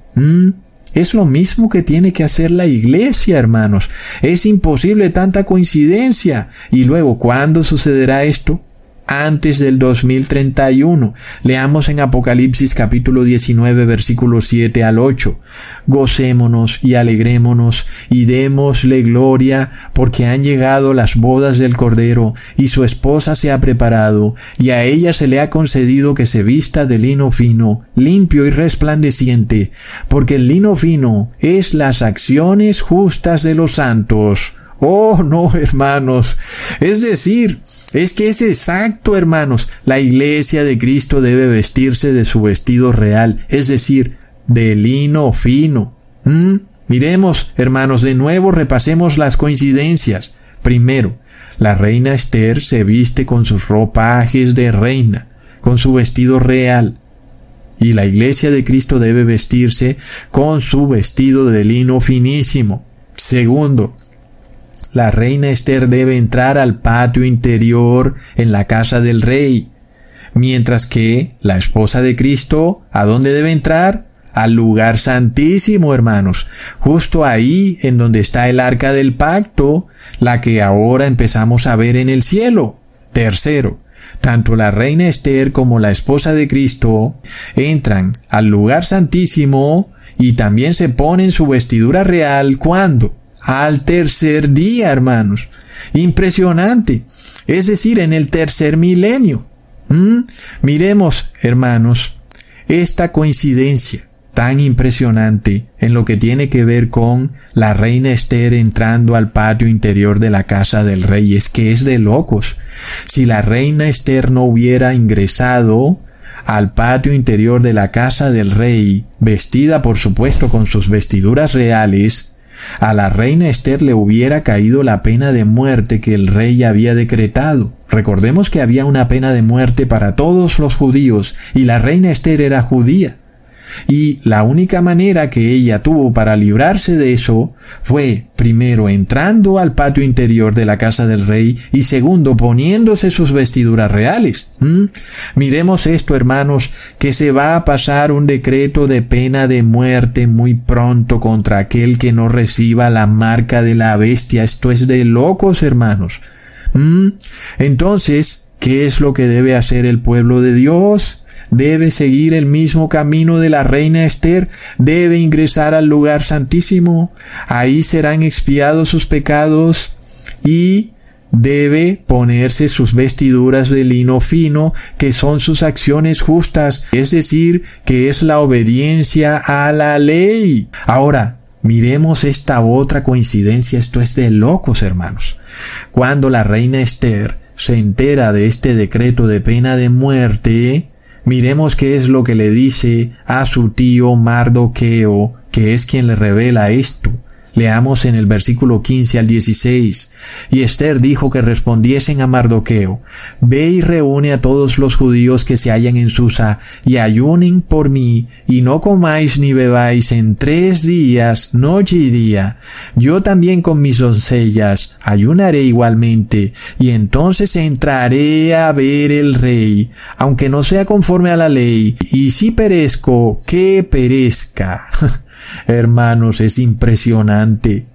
Es lo mismo que tiene que hacer la iglesia, hermanos. Es imposible tanta coincidencia. Y luego, ¿cuándo sucederá esto? Antes del 2031. Leamos en Apocalipsis capítulo 19 versículos 7 al 8. Gocémonos y alegrémonos y démosle gloria porque han llegado las bodas del Cordero y su esposa se ha preparado y a ella se le ha concedido que se vista de lino fino, limpio y resplandeciente, porque el lino fino es las acciones justas de los santos. Oh, no, hermanos. Es decir, es que es exacto, hermanos. La iglesia de Cristo debe vestirse de su vestido real, es decir, de lino fino. ¿Mm? Miremos, hermanos, de nuevo repasemos las coincidencias. Primero, la reina Esther se viste con sus ropajes de reina, con su vestido real. Y la iglesia de Cristo debe vestirse con su vestido de lino finísimo. Segundo, la reina Esther debe entrar al patio interior en la casa del rey, mientras que la esposa de Cristo, ¿a dónde debe entrar? Al lugar santísimo, hermanos, justo ahí en donde está el arca del pacto, la que ahora empezamos a ver en el cielo. Tercero, tanto la reina Esther como la esposa de Cristo entran al lugar santísimo y también se ponen su vestidura real cuando al tercer día, hermanos. Impresionante. Es decir, en el tercer milenio. ¿Mm? Miremos, hermanos, esta coincidencia tan impresionante en lo que tiene que ver con la reina Esther entrando al patio interior de la casa del rey. Es que es de locos. Si la reina Esther no hubiera ingresado al patio interior de la casa del rey, vestida por supuesto con sus vestiduras reales, a la reina Esther le hubiera caído la pena de muerte que el rey había decretado. Recordemos que había una pena de muerte para todos los judíos y la reina Esther era judía. Y la única manera que ella tuvo para librarse de eso fue, primero, entrando al patio interior de la casa del rey y segundo, poniéndose sus vestiduras reales. ¿Mm? Miremos esto, hermanos, que se va a pasar un decreto de pena de muerte muy pronto contra aquel que no reciba la marca de la bestia. Esto es de locos, hermanos. ¿Mm? Entonces, ¿qué es lo que debe hacer el pueblo de Dios? Debe seguir el mismo camino de la reina Esther, debe ingresar al lugar santísimo, ahí serán expiados sus pecados y debe ponerse sus vestiduras de lino fino, que son sus acciones justas, es decir, que es la obediencia a la ley. Ahora, miremos esta otra coincidencia, esto es de locos, hermanos. Cuando la reina Esther se entera de este decreto de pena de muerte, Miremos qué es lo que le dice a su tío Mardoqueo, que es quien le revela esto. Leamos en el versículo 15 al 16. Y Esther dijo que respondiesen a Mardoqueo, Ve y reúne a todos los judíos que se hallan en Susa, y ayunen por mí, y no comáis ni bebáis en tres días, noche y día. Yo también con mis doncellas ayunaré igualmente, y entonces entraré a ver el rey, aunque no sea conforme a la ley, y si perezco, que perezca. Hermanos, es impresionante.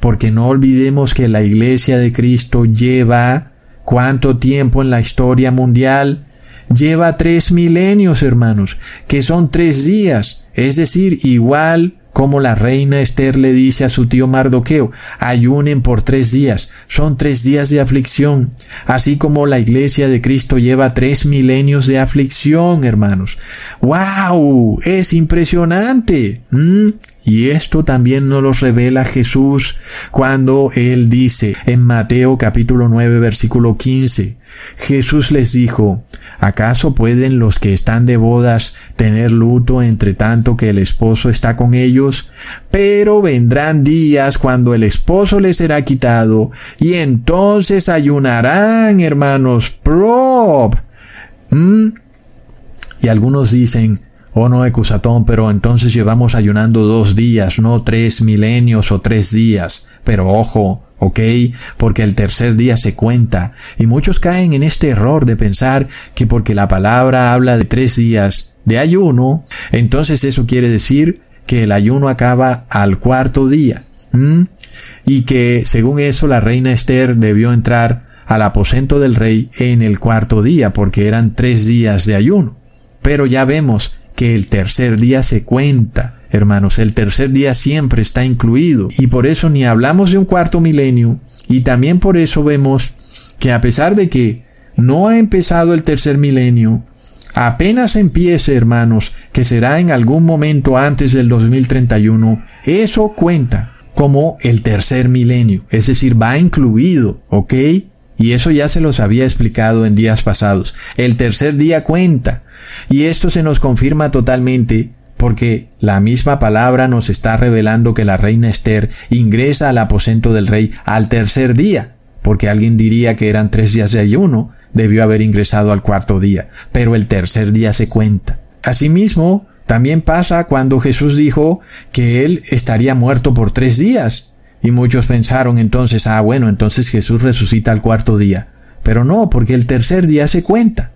Porque no olvidemos que la iglesia de Cristo lleva cuánto tiempo en la historia mundial. Lleva tres milenios, hermanos, que son tres días, es decir, igual como la reina Esther le dice a su tío Mardoqueo, ayunen por tres días, son tres días de aflicción, así como la iglesia de Cristo lleva tres milenios de aflicción, hermanos. ¡Wow! Es impresionante. ¿Mm? Y esto también nos lo revela Jesús cuando Él dice en Mateo capítulo 9 versículo 15, Jesús les dijo, ¿acaso pueden los que están de bodas tener luto entre tanto que el esposo está con ellos? Pero vendrán días cuando el esposo les será quitado y entonces ayunarán, hermanos, prop. ¿Mm? Y algunos dicen, Oh no, Ecusatón, pero entonces llevamos ayunando dos días, no tres milenios o tres días. Pero ojo, ¿ok? Porque el tercer día se cuenta. Y muchos caen en este error de pensar que porque la palabra habla de tres días de ayuno, entonces eso quiere decir que el ayuno acaba al cuarto día. Y que según eso la reina Esther debió entrar al aposento del rey en el cuarto día, porque eran tres días de ayuno. Pero ya vemos que el tercer día se cuenta. Hermanos, el tercer día siempre está incluido y por eso ni hablamos de un cuarto milenio y también por eso vemos que a pesar de que no ha empezado el tercer milenio, apenas empiece, hermanos, que será en algún momento antes del 2031, eso cuenta como el tercer milenio, es decir, va incluido, ¿ok? Y eso ya se los había explicado en días pasados. El tercer día cuenta. Y esto se nos confirma totalmente porque la misma palabra nos está revelando que la reina Esther ingresa al aposento del rey al tercer día, porque alguien diría que eran tres días de ayuno, debió haber ingresado al cuarto día, pero el tercer día se cuenta. Asimismo, también pasa cuando Jesús dijo que él estaría muerto por tres días, y muchos pensaron entonces, ah, bueno, entonces Jesús resucita al cuarto día. Pero no, porque el tercer día se cuenta.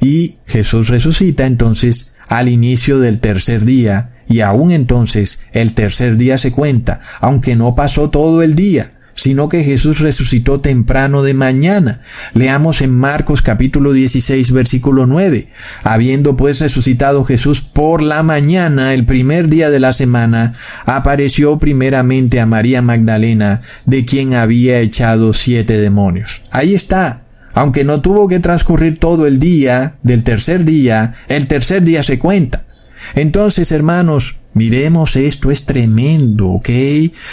Y Jesús resucita entonces al inicio del tercer día, y aún entonces el tercer día se cuenta, aunque no pasó todo el día, sino que Jesús resucitó temprano de mañana. Leamos en Marcos capítulo 16 versículo 9. Habiendo pues resucitado Jesús por la mañana, el primer día de la semana, apareció primeramente a María Magdalena, de quien había echado siete demonios. Ahí está, aunque no tuvo que transcurrir todo el día del tercer día, el tercer día se cuenta. Entonces, hermanos, miremos esto, es tremendo, ¿ok?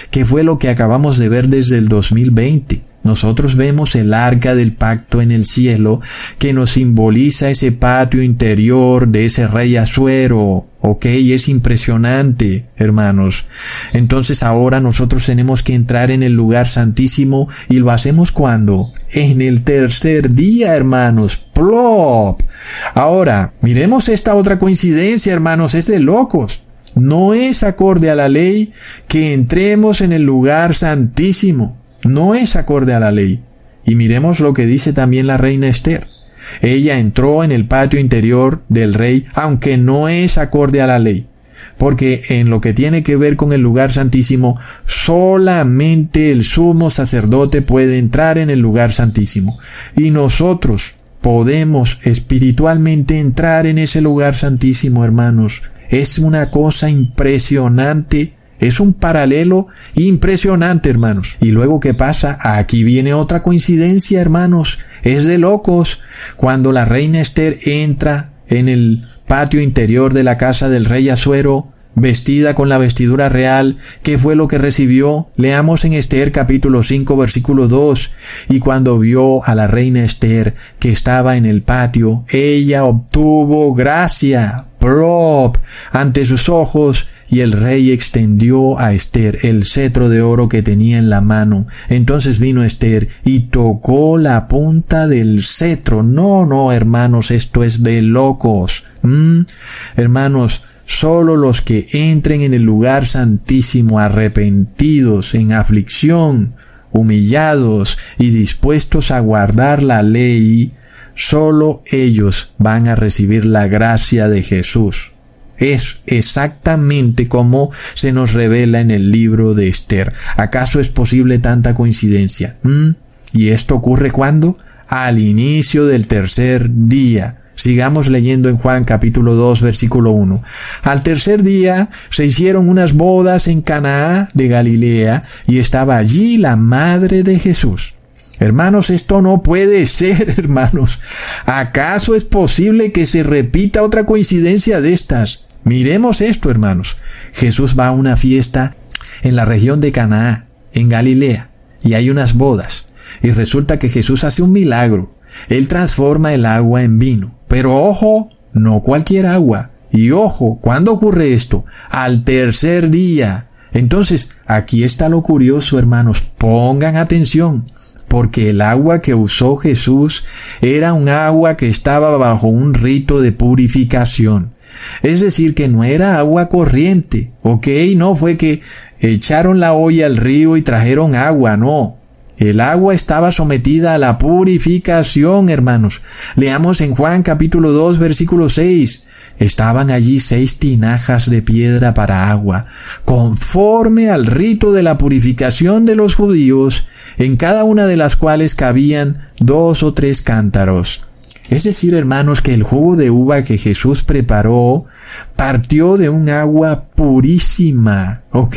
Que fue lo que acabamos de ver desde el 2020. Nosotros vemos el arca del pacto en el cielo que nos simboliza ese patio interior de ese rey Azuero. Ok, es impresionante, hermanos. Entonces ahora nosotros tenemos que entrar en el lugar santísimo y lo hacemos cuando? En el tercer día, hermanos. Plop. Ahora, miremos esta otra coincidencia, hermanos, es de locos. No es acorde a la ley que entremos en el lugar santísimo no es acorde a la ley. Y miremos lo que dice también la reina Esther. Ella entró en el patio interior del rey, aunque no es acorde a la ley. Porque en lo que tiene que ver con el lugar santísimo, solamente el sumo sacerdote puede entrar en el lugar santísimo. Y nosotros podemos espiritualmente entrar en ese lugar santísimo, hermanos. Es una cosa impresionante es un paralelo impresionante, hermanos. Y luego, ¿qué pasa? Aquí viene otra coincidencia, hermanos. Es de locos. Cuando la reina Esther entra en el patio interior de la casa del rey Azuero, vestida con la vestidura real, ¿qué fue lo que recibió? Leamos en Esther capítulo 5 versículo 2. Y cuando vio a la reina Esther que estaba en el patio, ella obtuvo gracia, prop, ante sus ojos y el rey extendió a Esther el cetro de oro que tenía en la mano. Entonces vino Esther y tocó la punta del cetro. No, no, hermanos, esto es de locos. ¿Mm? Hermanos, solo los que entren en el lugar santísimo arrepentidos, en aflicción, humillados y dispuestos a guardar la ley, solo ellos van a recibir la gracia de Jesús. Es exactamente como se nos revela en el libro de Esther. ¿Acaso es posible tanta coincidencia? ¿Mm? ¿Y esto ocurre cuándo? Al inicio del tercer día. Sigamos leyendo en Juan capítulo 2 versículo 1. Al tercer día se hicieron unas bodas en Canaá de Galilea y estaba allí la madre de Jesús. Hermanos, esto no puede ser, hermanos. ¿Acaso es posible que se repita otra coincidencia de estas? Miremos esto, hermanos. Jesús va a una fiesta en la región de Canaá, en Galilea, y hay unas bodas. Y resulta que Jesús hace un milagro. Él transforma el agua en vino. Pero ojo, no cualquier agua. Y ojo, ¿cuándo ocurre esto? Al tercer día. Entonces, aquí está lo curioso, hermanos. Pongan atención porque el agua que usó Jesús era un agua que estaba bajo un rito de purificación. Es decir, que no era agua corriente, ¿ok? No fue que echaron la olla al río y trajeron agua, no. El agua estaba sometida a la purificación, hermanos. Leamos en Juan capítulo 2, versículo 6. Estaban allí seis tinajas de piedra para agua, conforme al rito de la purificación de los judíos, en cada una de las cuales cabían dos o tres cántaros. Es decir, hermanos, que el jugo de uva que Jesús preparó partió de un agua purísima. ¿Ok?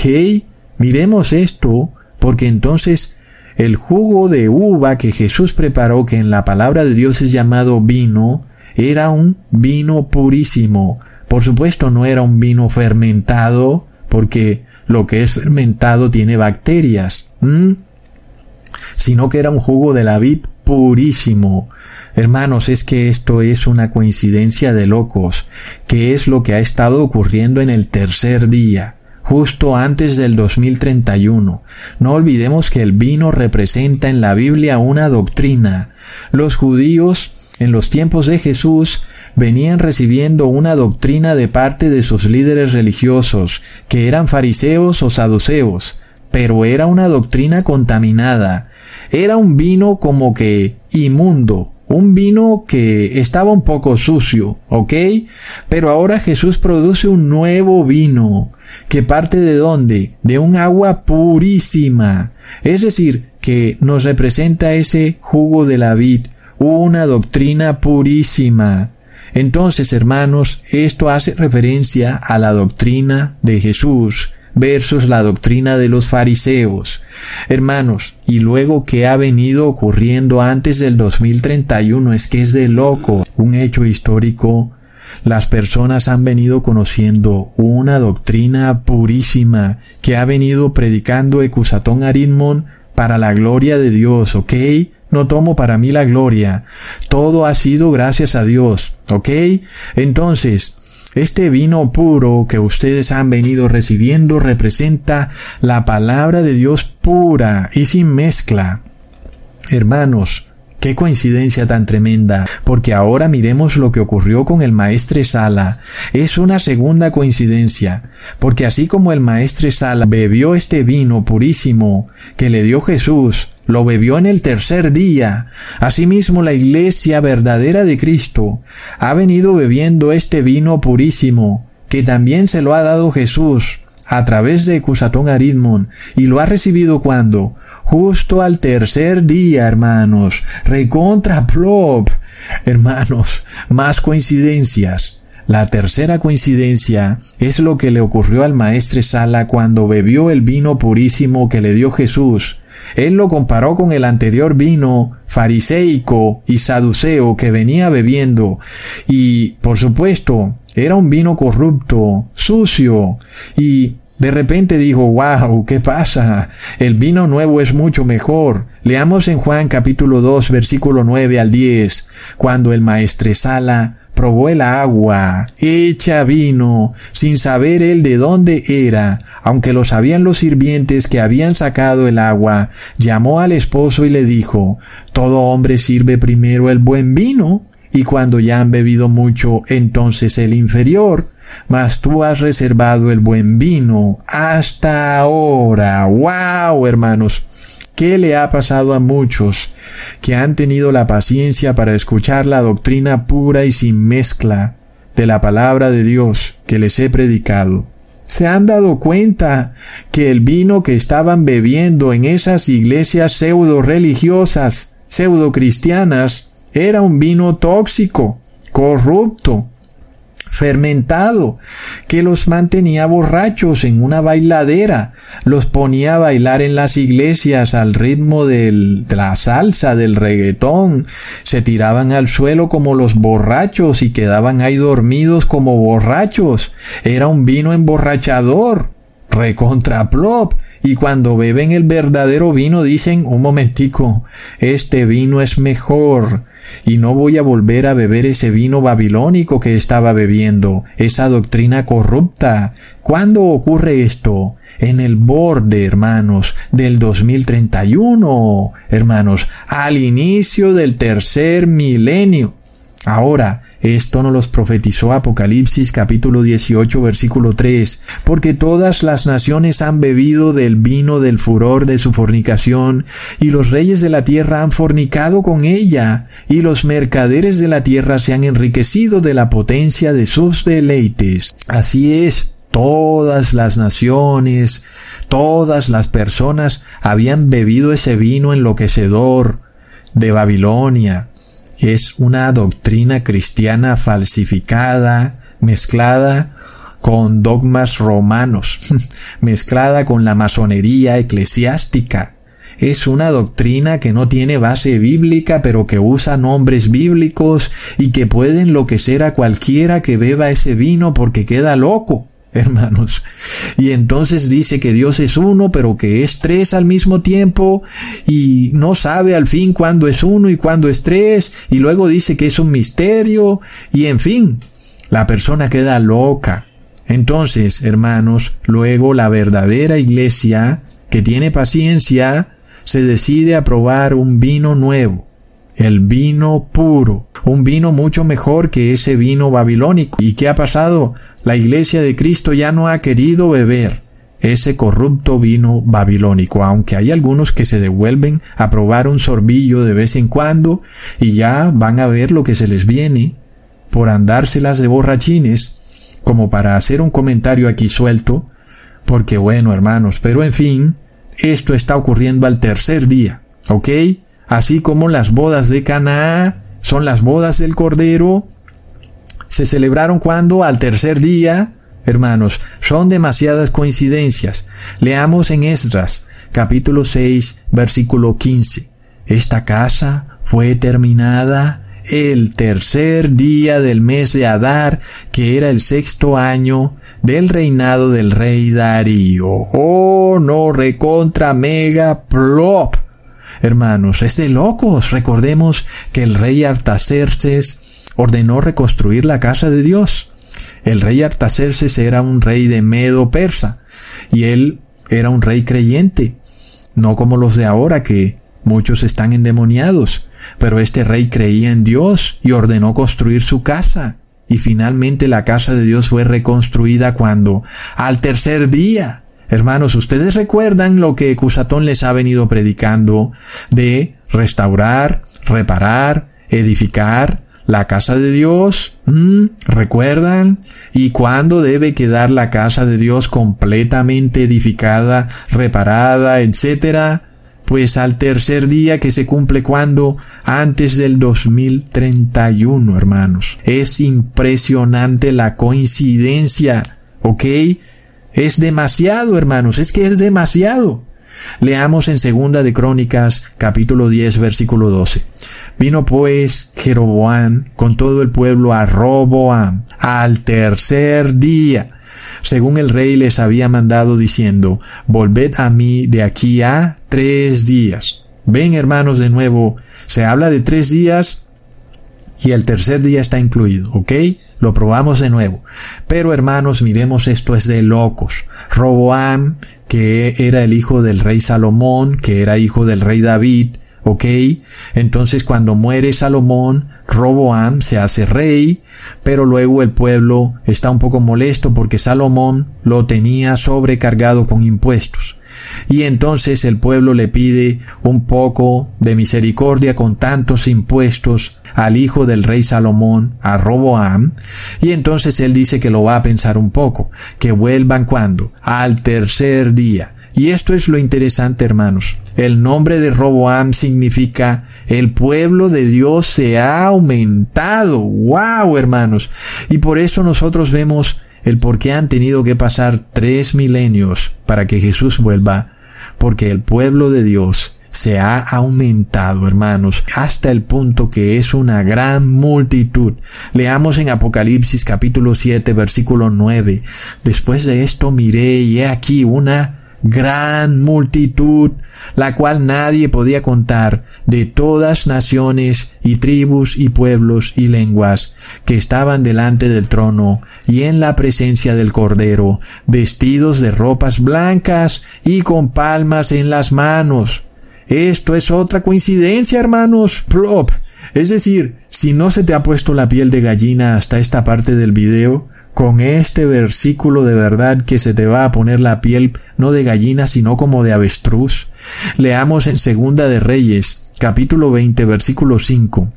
Miremos esto, porque entonces el jugo de uva que Jesús preparó, que en la palabra de Dios es llamado vino, era un vino purísimo. Por supuesto no era un vino fermentado, porque lo que es fermentado tiene bacterias sino que era un jugo de la vid purísimo. Hermanos, es que esto es una coincidencia de locos, que es lo que ha estado ocurriendo en el tercer día, justo antes del 2031. No olvidemos que el vino representa en la Biblia una doctrina. Los judíos, en los tiempos de Jesús, venían recibiendo una doctrina de parte de sus líderes religiosos, que eran fariseos o saduceos, pero era una doctrina contaminada, era un vino como que inmundo, un vino que estaba un poco sucio, ¿ok? Pero ahora Jesús produce un nuevo vino, que parte de dónde? De un agua purísima. Es decir, que nos representa ese jugo de la vid, una doctrina purísima. Entonces, hermanos, esto hace referencia a la doctrina de Jesús, versus la doctrina de los fariseos. Hermanos, y luego que ha venido ocurriendo antes del 2031 es que es de loco, un hecho histórico. Las personas han venido conociendo una doctrina purísima que ha venido predicando Ecusatón Arimon para la gloria de Dios, ¿ok? No tomo para mí la gloria. Todo ha sido gracias a Dios, ¿ok? Entonces, este vino puro que ustedes han venido recibiendo representa la palabra de Dios pura y sin mezcla. Hermanos, Qué coincidencia tan tremenda, porque ahora miremos lo que ocurrió con el maestre Sala. Es una segunda coincidencia, porque así como el maestre Sala bebió este vino purísimo que le dio Jesús, lo bebió en el tercer día. Asimismo, la iglesia verdadera de Cristo ha venido bebiendo este vino purísimo, que también se lo ha dado Jesús a través de Cusatón Aridmon, y lo ha recibido cuando? Justo al tercer día, hermanos. Recontra plop. Hermanos, más coincidencias. La tercera coincidencia es lo que le ocurrió al maestre Sala cuando bebió el vino purísimo que le dio Jesús. Él lo comparó con el anterior vino fariseico y saduceo que venía bebiendo y, por supuesto, era un vino corrupto, sucio y de repente dijo, wow, ¿qué pasa? El vino nuevo es mucho mejor. Leamos en Juan capítulo 2 versículo 9 al 10, cuando el maestresala probó el agua, hecha vino, sin saber él de dónde era, aunque lo sabían los sirvientes que habían sacado el agua, llamó al esposo y le dijo, Todo hombre sirve primero el buen vino, y cuando ya han bebido mucho, entonces el inferior, mas tú has reservado el buen vino hasta ahora. ¡Wow, hermanos! ¿Qué le ha pasado a muchos que han tenido la paciencia para escuchar la doctrina pura y sin mezcla de la palabra de Dios que les he predicado? ¿Se han dado cuenta que el vino que estaban bebiendo en esas iglesias pseudo religiosas, pseudo cristianas, era un vino tóxico? corrupto, fermentado, que los mantenía borrachos en una bailadera, los ponía a bailar en las iglesias al ritmo de la salsa, del reggaetón, se tiraban al suelo como los borrachos y quedaban ahí dormidos como borrachos. Era un vino emborrachador, recontraplop, y cuando beben el verdadero vino dicen, un momentico, este vino es mejor, y no voy a volver a beber ese vino babilónico que estaba bebiendo, esa doctrina corrupta. ¿Cuándo ocurre esto? En el borde, hermanos, del 2031, hermanos, al inicio del tercer milenio. Ahora, esto nos los profetizó Apocalipsis capítulo 18 versículo 3, porque todas las naciones han bebido del vino del furor de su fornicación, y los reyes de la tierra han fornicado con ella, y los mercaderes de la tierra se han enriquecido de la potencia de sus deleites. Así es, todas las naciones, todas las personas habían bebido ese vino enloquecedor de Babilonia, es una doctrina cristiana falsificada, mezclada con dogmas romanos, mezclada con la masonería eclesiástica. Es una doctrina que no tiene base bíblica, pero que usa nombres bíblicos y que puede enloquecer a cualquiera que beba ese vino porque queda loco hermanos. Y entonces dice que Dios es uno, pero que es tres al mismo tiempo y no sabe al fin cuándo es uno y cuándo es tres y luego dice que es un misterio y en fin, la persona queda loca. Entonces, hermanos, luego la verdadera iglesia que tiene paciencia se decide a probar un vino nuevo, el vino puro, un vino mucho mejor que ese vino babilónico. ¿Y qué ha pasado? La iglesia de Cristo ya no ha querido beber ese corrupto vino babilónico, aunque hay algunos que se devuelven a probar un sorbillo de vez en cuando y ya van a ver lo que se les viene por andárselas de borrachines, como para hacer un comentario aquí suelto, porque bueno, hermanos, pero en fin, esto está ocurriendo al tercer día, ¿ok? Así como las bodas de Canaá son las bodas del Cordero, se celebraron cuando al tercer día, hermanos, son demasiadas coincidencias. Leamos en Esdras, capítulo 6, versículo 15. Esta casa fue terminada el tercer día del mes de Adar, que era el sexto año del reinado del rey Darío. Oh, no, recontra mega plop. Hermanos, es de locos. Recordemos que el rey Artaxerxes ordenó reconstruir la casa de Dios. El rey Artaxerxes era un rey de Medo persa y él era un rey creyente, no como los de ahora que muchos están endemoniados, pero este rey creía en Dios y ordenó construir su casa. Y finalmente la casa de Dios fue reconstruida cuando, al tercer día, hermanos, ustedes recuerdan lo que Cusatón les ha venido predicando de restaurar, reparar, edificar, la casa de Dios, ¿recuerdan? ¿Y cuándo debe quedar la casa de Dios completamente edificada, reparada, etcétera? Pues al tercer día que se cumple cuando? Antes del 2031, hermanos. Es impresionante la coincidencia, ¿ok? Es demasiado, hermanos, es que es demasiado. Leamos en Segunda de Crónicas, capítulo 10, versículo 12. Vino pues Jeroboam con todo el pueblo a Roboam al tercer día, según el rey les había mandado diciendo, volved a mí de aquí a tres días. Ven hermanos de nuevo, se habla de tres días y el tercer día está incluido, ¿ok? Lo probamos de nuevo. Pero hermanos, miremos esto es de locos. Roboam que era el hijo del rey Salomón, que era hijo del rey David, ¿ok? Entonces cuando muere Salomón, Roboam se hace rey, pero luego el pueblo está un poco molesto porque Salomón lo tenía sobrecargado con impuestos. Y entonces el pueblo le pide un poco de misericordia con tantos impuestos al hijo del rey Salomón, a Roboam, y entonces él dice que lo va a pensar un poco, que vuelvan cuando, al tercer día, Y esto es lo interesante, hermanos. El nombre de Roboam significa el pueblo de Dios se ha aumentado. ¡Wow, hermanos! Y por eso nosotros vemos el por qué han tenido que pasar tres milenios para que Jesús vuelva. Porque el pueblo de Dios se ha aumentado, hermanos, hasta el punto que es una gran multitud. Leamos en Apocalipsis capítulo 7, versículo 9. Después de esto miré y he aquí una gran multitud, la cual nadie podía contar, de todas naciones y tribus y pueblos y lenguas, que estaban delante del trono y en la presencia del Cordero, vestidos de ropas blancas y con palmas en las manos. Esto es otra coincidencia, hermanos. Plop. Es decir, si no se te ha puesto la piel de gallina hasta esta parte del video, con este versículo de verdad que se te va a poner la piel no de gallina sino como de avestruz. Leamos en Segunda de Reyes, capítulo 20, versículo 5.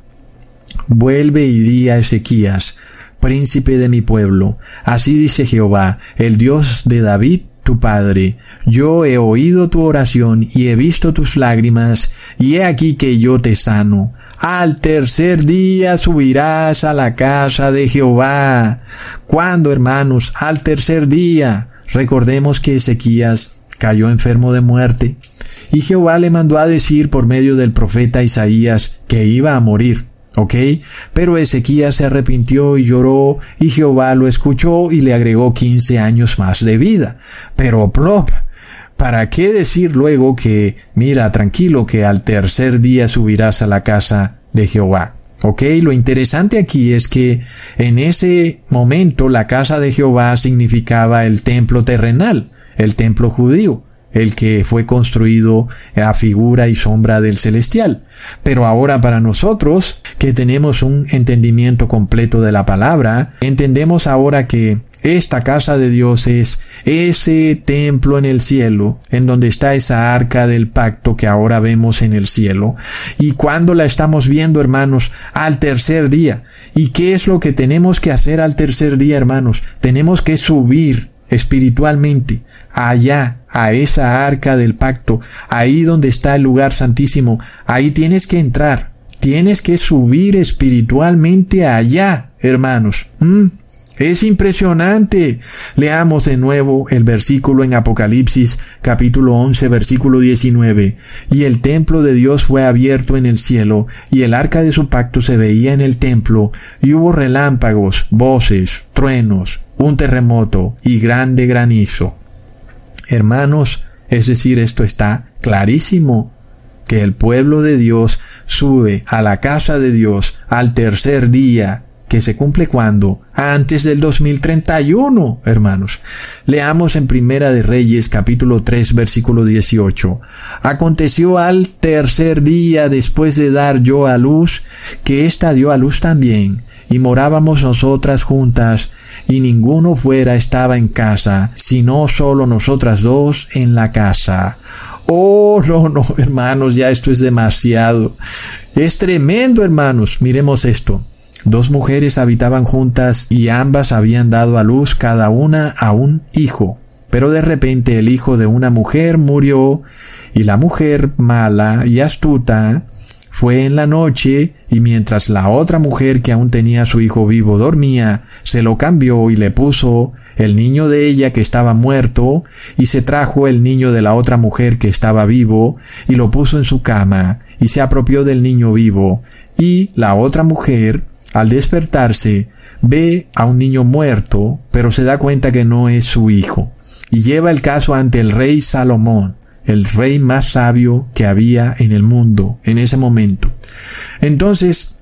Vuelve y di a Ezequías, príncipe de mi pueblo, así dice Jehová, el Dios de David, tu Padre, yo he oído tu oración y he visto tus lágrimas, y he aquí que yo te sano. Al tercer día subirás a la casa de Jehová. ¿Cuándo, hermanos? Al tercer día. Recordemos que Ezequías cayó enfermo de muerte, y Jehová le mandó a decir por medio del profeta Isaías que iba a morir. ¿Ok? Pero Ezequías se arrepintió y lloró, y Jehová lo escuchó y le agregó quince años más de vida. Pero plop, ¿Para qué decir luego que, mira, tranquilo, que al tercer día subirás a la casa de Jehová? Ok, lo interesante aquí es que en ese momento la casa de Jehová significaba el templo terrenal, el templo judío, el que fue construido a figura y sombra del celestial. Pero ahora para nosotros, que tenemos un entendimiento completo de la palabra, entendemos ahora que esta casa de Dios es ese templo en el cielo, en donde está esa arca del pacto que ahora vemos en el cielo. Y cuando la estamos viendo, hermanos, al tercer día. ¿Y qué es lo que tenemos que hacer al tercer día, hermanos? Tenemos que subir espiritualmente allá a esa arca del pacto, ahí donde está el lugar santísimo. Ahí tienes que entrar. Tienes que subir espiritualmente allá, hermanos. ¿Mm? Es impresionante. Leamos de nuevo el versículo en Apocalipsis capítulo 11 versículo 19. Y el templo de Dios fue abierto en el cielo, y el arca de su pacto se veía en el templo, y hubo relámpagos, voces, truenos, un terremoto y grande granizo. Hermanos, es decir, esto está clarísimo, que el pueblo de Dios sube a la casa de Dios al tercer día que se cumple cuando? Antes del 2031, hermanos. Leamos en Primera de Reyes capítulo 3 versículo 18. Aconteció al tercer día después de dar yo a luz, que ésta dio a luz también, y morábamos nosotras juntas, y ninguno fuera estaba en casa, sino solo nosotras dos en la casa. Oh, no, no, hermanos, ya esto es demasiado. Es tremendo, hermanos. Miremos esto. Dos mujeres habitaban juntas y ambas habían dado a luz cada una a un hijo. Pero de repente el hijo de una mujer murió y la mujer mala y astuta fue en la noche y mientras la otra mujer que aún tenía a su hijo vivo dormía, se lo cambió y le puso el niño de ella que estaba muerto y se trajo el niño de la otra mujer que estaba vivo y lo puso en su cama y se apropió del niño vivo y la otra mujer al despertarse, ve a un niño muerto, pero se da cuenta que no es su hijo, y lleva el caso ante el rey Salomón, el rey más sabio que había en el mundo en ese momento. Entonces,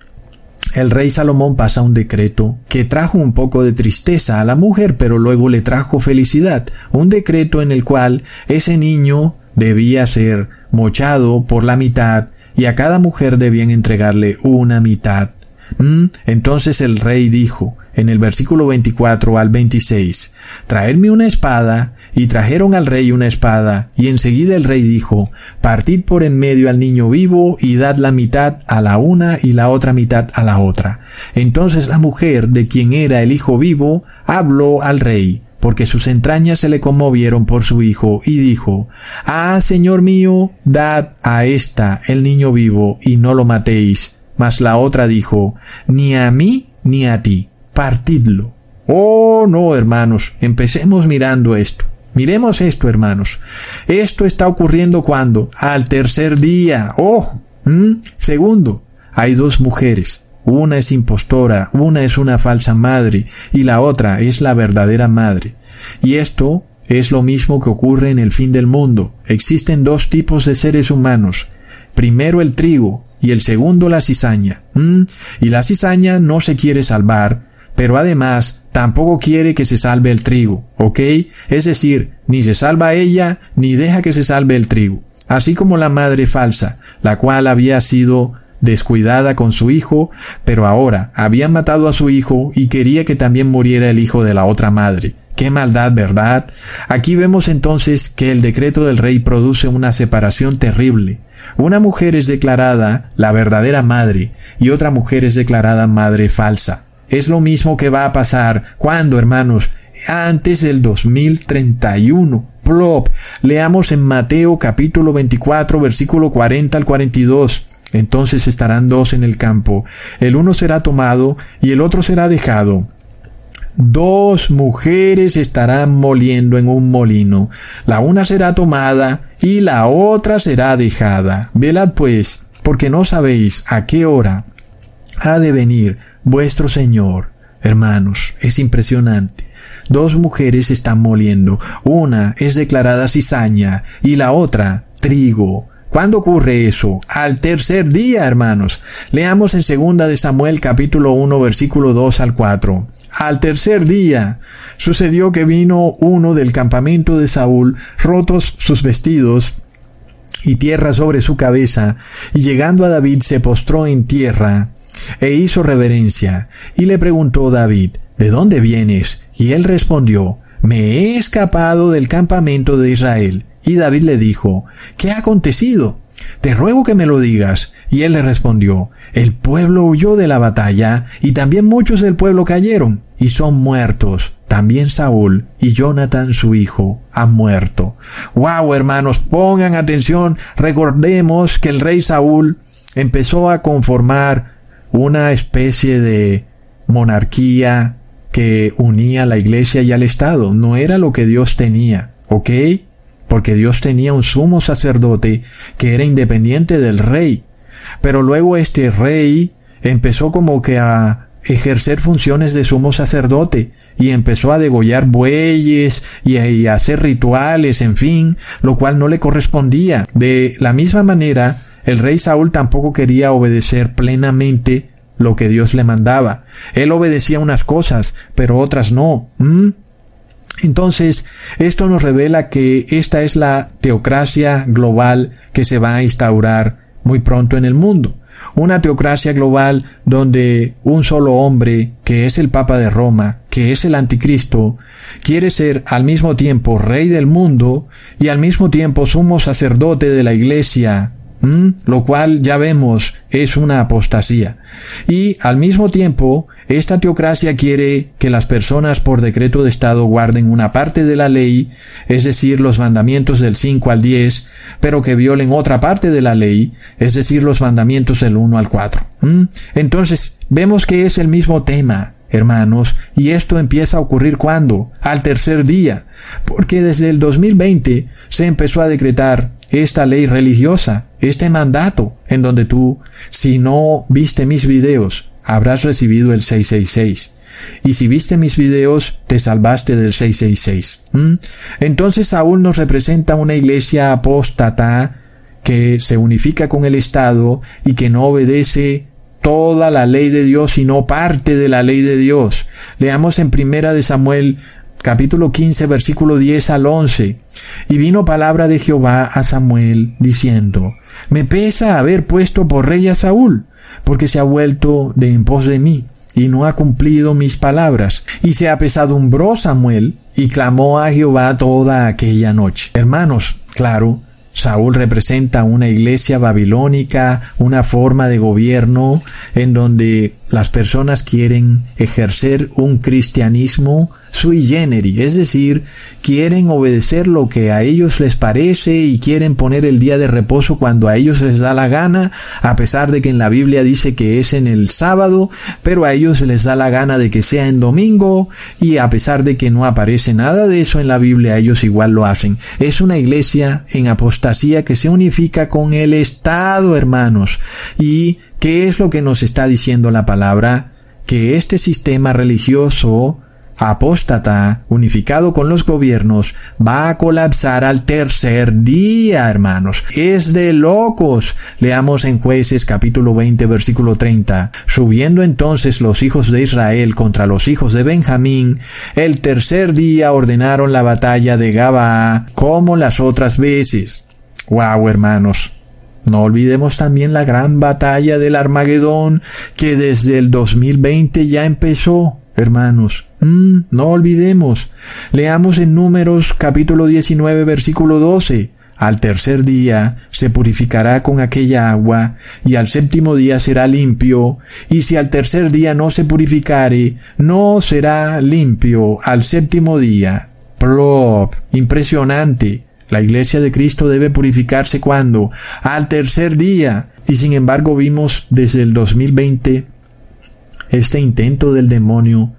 el rey Salomón pasa un decreto que trajo un poco de tristeza a la mujer, pero luego le trajo felicidad. Un decreto en el cual ese niño debía ser mochado por la mitad y a cada mujer debían entregarle una mitad Mm, entonces el rey dijo, en el versículo 24 al 26, Traedme una espada, y trajeron al rey una espada, y enseguida el rey dijo, Partid por en medio al niño vivo, y dad la mitad a la una y la otra mitad a la otra. Entonces la mujer, de quien era el hijo vivo, habló al rey, porque sus entrañas se le conmovieron por su hijo, y dijo, Ah, Señor mío, dad a esta el niño vivo, y no lo matéis. Mas la otra dijo, Ni a mí ni a ti, partidlo. Oh, no, hermanos, empecemos mirando esto. Miremos esto, hermanos. Esto está ocurriendo cuando? Al tercer día. Oh. Segundo, hay dos mujeres. Una es impostora, una es una falsa madre y la otra es la verdadera madre. Y esto es lo mismo que ocurre en el fin del mundo. Existen dos tipos de seres humanos. Primero el trigo y el segundo la cizaña. Y la cizaña no se quiere salvar, pero además tampoco quiere que se salve el trigo, ¿ok? Es decir, ni se salva ella, ni deja que se salve el trigo. Así como la madre falsa, la cual había sido descuidada con su hijo, pero ahora había matado a su hijo y quería que también muriera el hijo de la otra madre. Qué maldad, ¿verdad? Aquí vemos entonces que el decreto del rey produce una separación terrible. Una mujer es declarada la verdadera madre y otra mujer es declarada madre falsa. Es lo mismo que va a pasar cuando, hermanos, antes del 2031. Plop. Leamos en Mateo capítulo 24 versículo 40 al 42. Entonces estarán dos en el campo, el uno será tomado y el otro será dejado. Dos mujeres estarán moliendo en un molino, la una será tomada y la otra será dejada. Velad pues, porque no sabéis a qué hora ha de venir vuestro Señor. Hermanos, es impresionante. Dos mujeres están moliendo, una es declarada cizaña y la otra trigo. ¿Cuándo ocurre eso? Al tercer día, hermanos. Leamos en segunda de Samuel capítulo 1 versículo 2 al 4. Al tercer día sucedió que vino uno del campamento de Saúl, rotos sus vestidos y tierra sobre su cabeza, y llegando a David se postró en tierra e hizo reverencia, y le preguntó David, ¿De dónde vienes? Y él respondió, Me he escapado del campamento de Israel. Y David le dijo, ¿qué ha acontecido? Te ruego que me lo digas. Y él le respondió, el pueblo huyó de la batalla, y también muchos del pueblo cayeron, y son muertos. También Saúl y Jonathan su hijo han muerto. Wow, hermanos, pongan atención, recordemos que el rey Saúl empezó a conformar una especie de monarquía que unía a la iglesia y al Estado. No era lo que Dios tenía, ¿ok? Porque Dios tenía un sumo sacerdote que era independiente del rey. Pero luego este rey empezó como que a ejercer funciones de sumo sacerdote y empezó a degollar bueyes y a, hacer rituales, en fin, lo cual no le correspondía. De la misma manera, el rey Saúl tampoco quería obedecer plenamente lo que Dios le mandaba. Él obedecía unas cosas, pero otras no. Entonces, esto nos revela que esta es la teocracia global que se va a instaurar muy pronto en el mundo. Una teocracia global donde un solo hombre, que es el Papa de Roma, que es el anticristo, quiere ser al mismo tiempo rey del mundo y al mismo tiempo sumo sacerdote de la iglesia lo cual ya vemos es una apostasía. Y al mismo tiempo, esta teocracia quiere que las personas por decreto de Estado guarden una parte de la ley, es decir, los mandamientos del 5 al 10, pero que violen otra parte de la ley, es decir, los mandamientos del 1 al 4. Entonces, vemos que es el mismo tema, hermanos, y esto empieza a ocurrir cuando? Al tercer día, porque desde el 2020 se empezó a decretar esta ley religiosa, este mandato, en donde tú, si no viste mis videos, habrás recibido el 666. Y si viste mis videos, te salvaste del 666. Entonces Saúl nos representa una iglesia apóstata que se unifica con el Estado y que no obedece toda la ley de Dios, sino parte de la ley de Dios. Leamos en primera de Samuel capítulo 15 versículo 10 al 11. Y vino palabra de Jehová a Samuel diciendo, Me pesa haber puesto por rey a Saúl, porque se ha vuelto de en pos de mí, y no ha cumplido mis palabras. Y se apesadumbró Samuel, y clamó a Jehová toda aquella noche. Hermanos, claro, Saúl representa una iglesia babilónica, una forma de gobierno en donde las personas quieren ejercer un cristianismo sui generis, es decir, quieren obedecer lo que a ellos les parece y quieren poner el día de reposo cuando a ellos les da la gana, a pesar de que en la Biblia dice que es en el sábado, pero a ellos les da la gana de que sea en domingo y a pesar de que no aparece nada de eso en la Biblia, ellos igual lo hacen. Es una iglesia en apostasía que se unifica con el Estado, hermanos. ¿Y qué es lo que nos está diciendo la palabra? Que este sistema religioso apóstata, unificado con los gobiernos, va a colapsar al tercer día, hermanos. Es de locos. Leamos en jueces capítulo 20 versículo 30. Subiendo entonces los hijos de Israel contra los hijos de Benjamín, el tercer día ordenaron la batalla de Gabaa como las otras veces. Wow, hermanos. No olvidemos también la gran batalla del Armagedón que desde el 2020 ya empezó, hermanos. Mm, no olvidemos. Leamos en Números capítulo 19 versículo 12. Al tercer día se purificará con aquella agua, y al séptimo día será limpio, y si al tercer día no se purificare, no será limpio al séptimo día. Plop, impresionante. La iglesia de Cristo debe purificarse cuando? Al tercer día. Y sin embargo vimos desde el 2020 este intento del demonio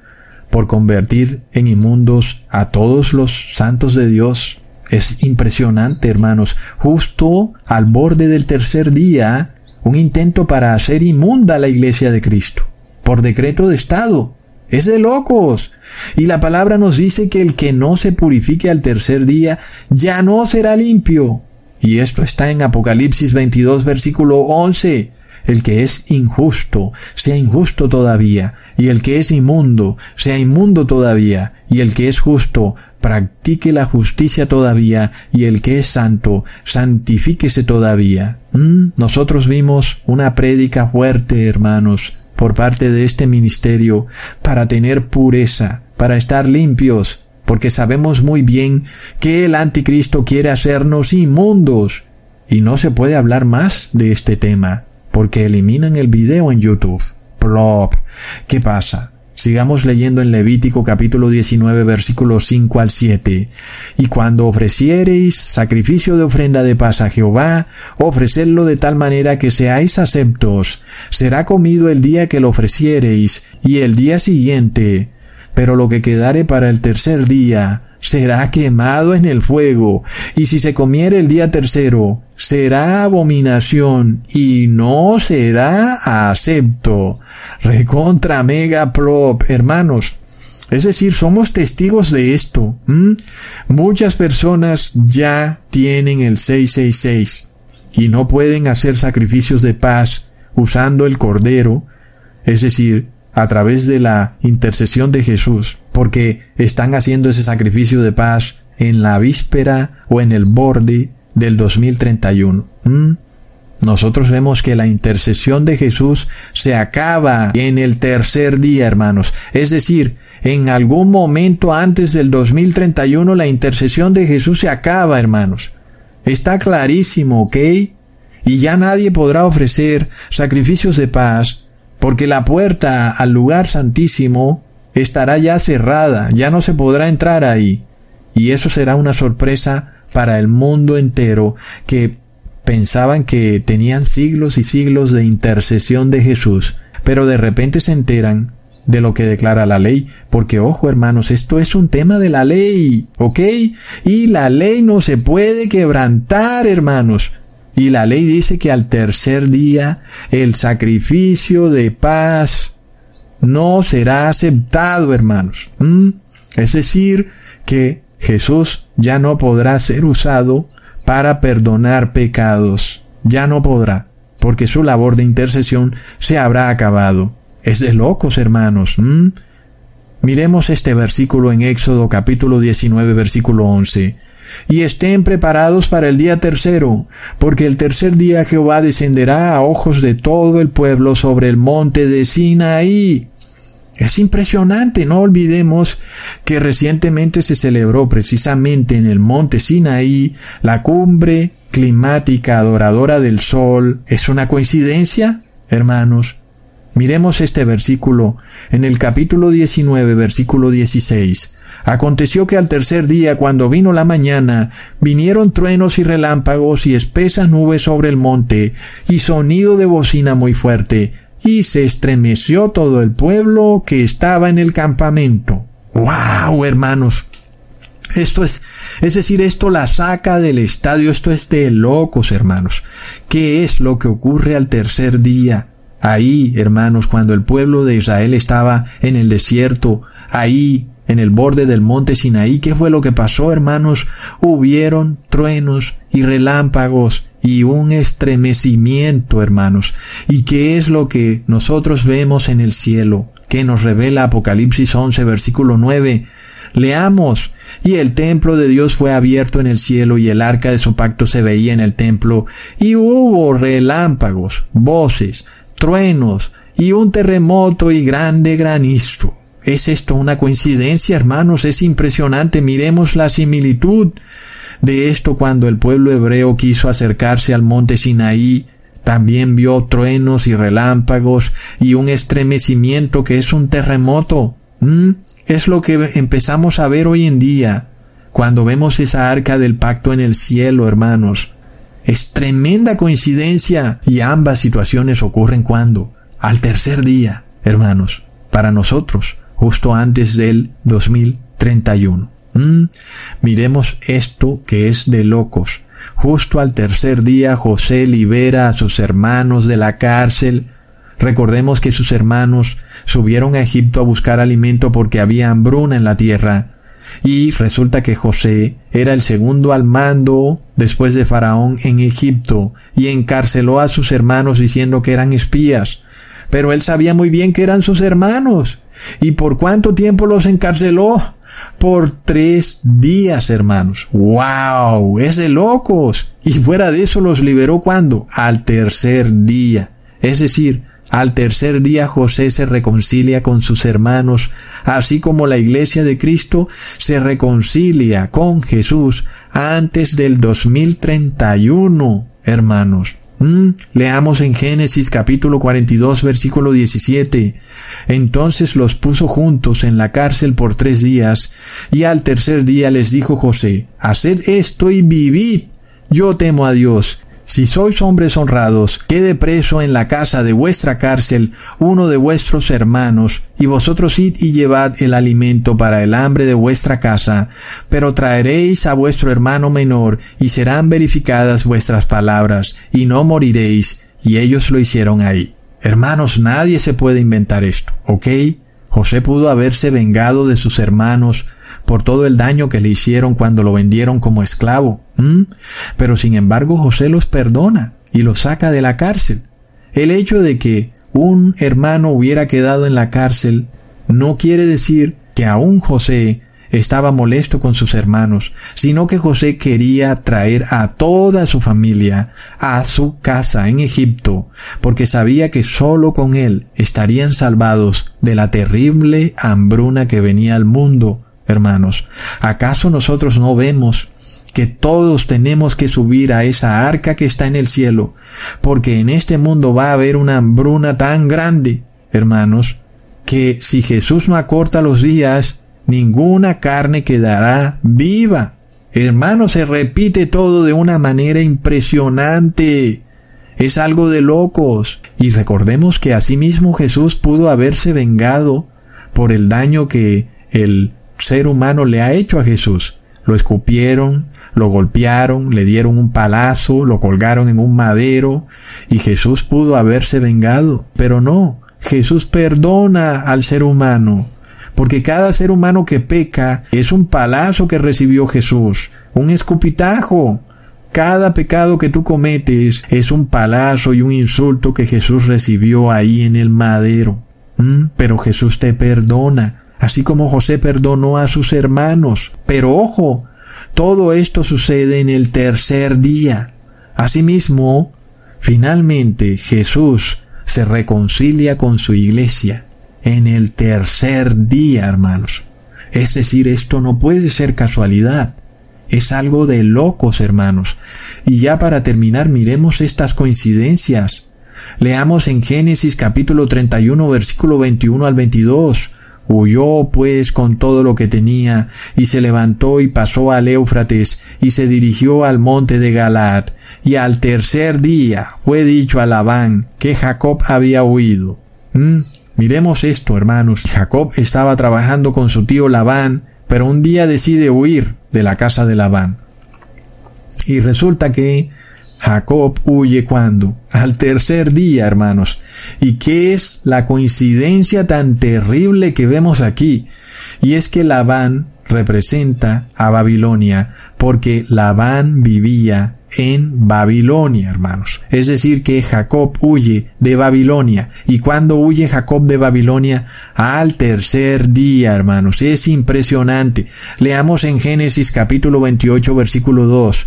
por convertir en inmundos a todos los santos de Dios. Es impresionante, hermanos. Justo al borde del tercer día, un intento para hacer inmunda la iglesia de Cristo, por decreto de Estado. Es de locos. Y la palabra nos dice que el que no se purifique al tercer día ya no será limpio. Y esto está en Apocalipsis 22, versículo 11 el que es injusto sea injusto todavía, y el que es inmundo sea inmundo todavía, y el que es justo practique la justicia todavía, y el que es santo santifíquese todavía. ¿Mm? Nosotros vimos una prédica fuerte, hermanos, por parte de este ministerio, para tener pureza, para estar limpios, porque sabemos muy bien que el anticristo quiere hacernos inmundos. Y no se puede hablar más de este tema porque eliminan el video en YouTube. Plop. ¿Qué pasa? Sigamos leyendo en Levítico capítulo 19 versículos 5 al 7. Y cuando ofreciereis sacrificio de ofrenda de paz a Jehová, ofrecedlo de tal manera que seáis aceptos. Será comido el día que lo ofreciereis y el día siguiente. Pero lo que quedare para el tercer día, será quemado en el fuego, y si se comiere el día tercero, será abominación y no será acepto. Recontra mega plop, hermanos. Es decir, somos testigos de esto. Muchas personas ya tienen el 666 y no pueden hacer sacrificios de paz usando el cordero, es decir, a través de la intercesión de Jesús, porque están haciendo ese sacrificio de paz en la víspera o en el borde del 2031. ¿Mm? Nosotros vemos que la intercesión de Jesús se acaba en el tercer día, hermanos. Es decir, en algún momento antes del 2031 la intercesión de Jesús se acaba, hermanos. Está clarísimo, ¿ok? Y ya nadie podrá ofrecer sacrificios de paz porque la puerta al lugar santísimo estará ya cerrada, ya no se podrá entrar ahí. Y eso será una sorpresa para el mundo entero que pensaban que tenían siglos y siglos de intercesión de Jesús, pero de repente se enteran de lo que declara la ley, porque ojo hermanos, esto es un tema de la ley, ¿ok? Y la ley no se puede quebrantar, hermanos. Y la ley dice que al tercer día el sacrificio de paz no será aceptado, hermanos. Es decir, que Jesús ya no podrá ser usado para perdonar pecados. Ya no podrá, porque su labor de intercesión se habrá acabado. Es de locos, hermanos. Miremos este versículo en Éxodo capítulo 19, versículo 11 y estén preparados para el día tercero, porque el tercer día Jehová descenderá a ojos de todo el pueblo sobre el monte de Sinaí. Es impresionante, no olvidemos que recientemente se celebró precisamente en el monte Sinaí la cumbre climática adoradora del sol es una coincidencia, hermanos. Miremos este versículo en el capítulo 19, versículo 16. Aconteció que al tercer día, cuando vino la mañana, vinieron truenos y relámpagos y espesas nubes sobre el monte, y sonido de bocina muy fuerte, y se estremeció todo el pueblo que estaba en el campamento. ¡Wow, hermanos! Esto es, es decir, esto la saca del estadio, esto es de locos, hermanos. ¿Qué es lo que ocurre al tercer día? Ahí, hermanos, cuando el pueblo de Israel estaba en el desierto, ahí, en el borde del monte Sinaí, ¿qué fue lo que pasó, hermanos? Hubieron truenos y relámpagos y un estremecimiento, hermanos. ¿Y qué es lo que nosotros vemos en el cielo? Que nos revela Apocalipsis 11, versículo 9. Leamos. Y el templo de Dios fue abierto en el cielo y el arca de su pacto se veía en el templo y hubo relámpagos, voces, truenos y un terremoto y grande granizo. ¿Es esto una coincidencia, hermanos? Es impresionante. Miremos la similitud de esto cuando el pueblo hebreo quiso acercarse al monte Sinaí. También vio truenos y relámpagos y un estremecimiento que es un terremoto. ¿Mm? Es lo que empezamos a ver hoy en día cuando vemos esa arca del pacto en el cielo, hermanos. Es tremenda coincidencia y ambas situaciones ocurren cuando? Al tercer día, hermanos, para nosotros, justo antes del 2031. Mm, miremos esto que es de locos. Justo al tercer día José libera a sus hermanos de la cárcel. Recordemos que sus hermanos subieron a Egipto a buscar alimento porque había hambruna en la tierra. Y resulta que José era el segundo al mando después de Faraón en Egipto y encarceló a sus hermanos diciendo que eran espías. Pero él sabía muy bien que eran sus hermanos. ¿Y por cuánto tiempo los encarceló? Por tres días, hermanos. ¡Wow! Es de locos. Y fuera de eso los liberó cuando? Al tercer día. Es decir, al tercer día José se reconcilia con sus hermanos, así como la iglesia de Cristo se reconcilia con Jesús antes del 2031, hermanos. Mm, leamos en Génesis capítulo 42 versículo 17. Entonces los puso juntos en la cárcel por tres días, y al tercer día les dijo José, Haced esto y vivid. Yo temo a Dios, si sois hombres honrados, quede preso en la casa de vuestra cárcel uno de vuestros hermanos, y vosotros id y llevad el alimento para el hambre de vuestra casa, pero traeréis a vuestro hermano menor, y serán verificadas vuestras palabras, y no moriréis, y ellos lo hicieron ahí. Hermanos, nadie se puede inventar esto, ¿ok? José pudo haberse vengado de sus hermanos, por todo el daño que le hicieron cuando lo vendieron como esclavo. Pero sin embargo José los perdona y los saca de la cárcel. El hecho de que un hermano hubiera quedado en la cárcel no quiere decir que aún José estaba molesto con sus hermanos, sino que José quería traer a toda su familia a su casa en Egipto, porque sabía que sólo con él estarían salvados de la terrible hambruna que venía al mundo hermanos. ¿Acaso nosotros no vemos que todos tenemos que subir a esa arca que está en el cielo? Porque en este mundo va a haber una hambruna tan grande, hermanos, que si Jesús no acorta los días, ninguna carne quedará viva. Hermanos, se repite todo de una manera impresionante. Es algo de locos. Y recordemos que asimismo Jesús pudo haberse vengado por el daño que el ser humano le ha hecho a Jesús. Lo escupieron, lo golpearon, le dieron un palazo, lo colgaron en un madero, y Jesús pudo haberse vengado. Pero no, Jesús perdona al ser humano, porque cada ser humano que peca es un palazo que recibió Jesús, un escupitajo. Cada pecado que tú cometes es un palazo y un insulto que Jesús recibió ahí en el madero. ¿Mm? Pero Jesús te perdona así como José perdonó a sus hermanos. Pero ojo, todo esto sucede en el tercer día. Asimismo, finalmente Jesús se reconcilia con su iglesia en el tercer día, hermanos. Es decir, esto no puede ser casualidad. Es algo de locos, hermanos. Y ya para terminar, miremos estas coincidencias. Leamos en Génesis capítulo 31, versículo 21 al 22. Huyó pues con todo lo que tenía, y se levantó y pasó al Éufrates, y se dirigió al monte de Galad. Y al tercer día fue dicho a Labán que Jacob había huido. ¿Mm? Miremos esto, hermanos. Jacob estaba trabajando con su tío Labán, pero un día decide huir de la casa de Labán. Y resulta que Jacob huye cuando? Al tercer día, hermanos. ¿Y qué es la coincidencia tan terrible que vemos aquí? Y es que Labán representa a Babilonia, porque Labán vivía en Babilonia, hermanos. Es decir, que Jacob huye de Babilonia. ¿Y cuando huye Jacob de Babilonia? Al tercer día, hermanos. Es impresionante. Leamos en Génesis capítulo 28, versículo 2.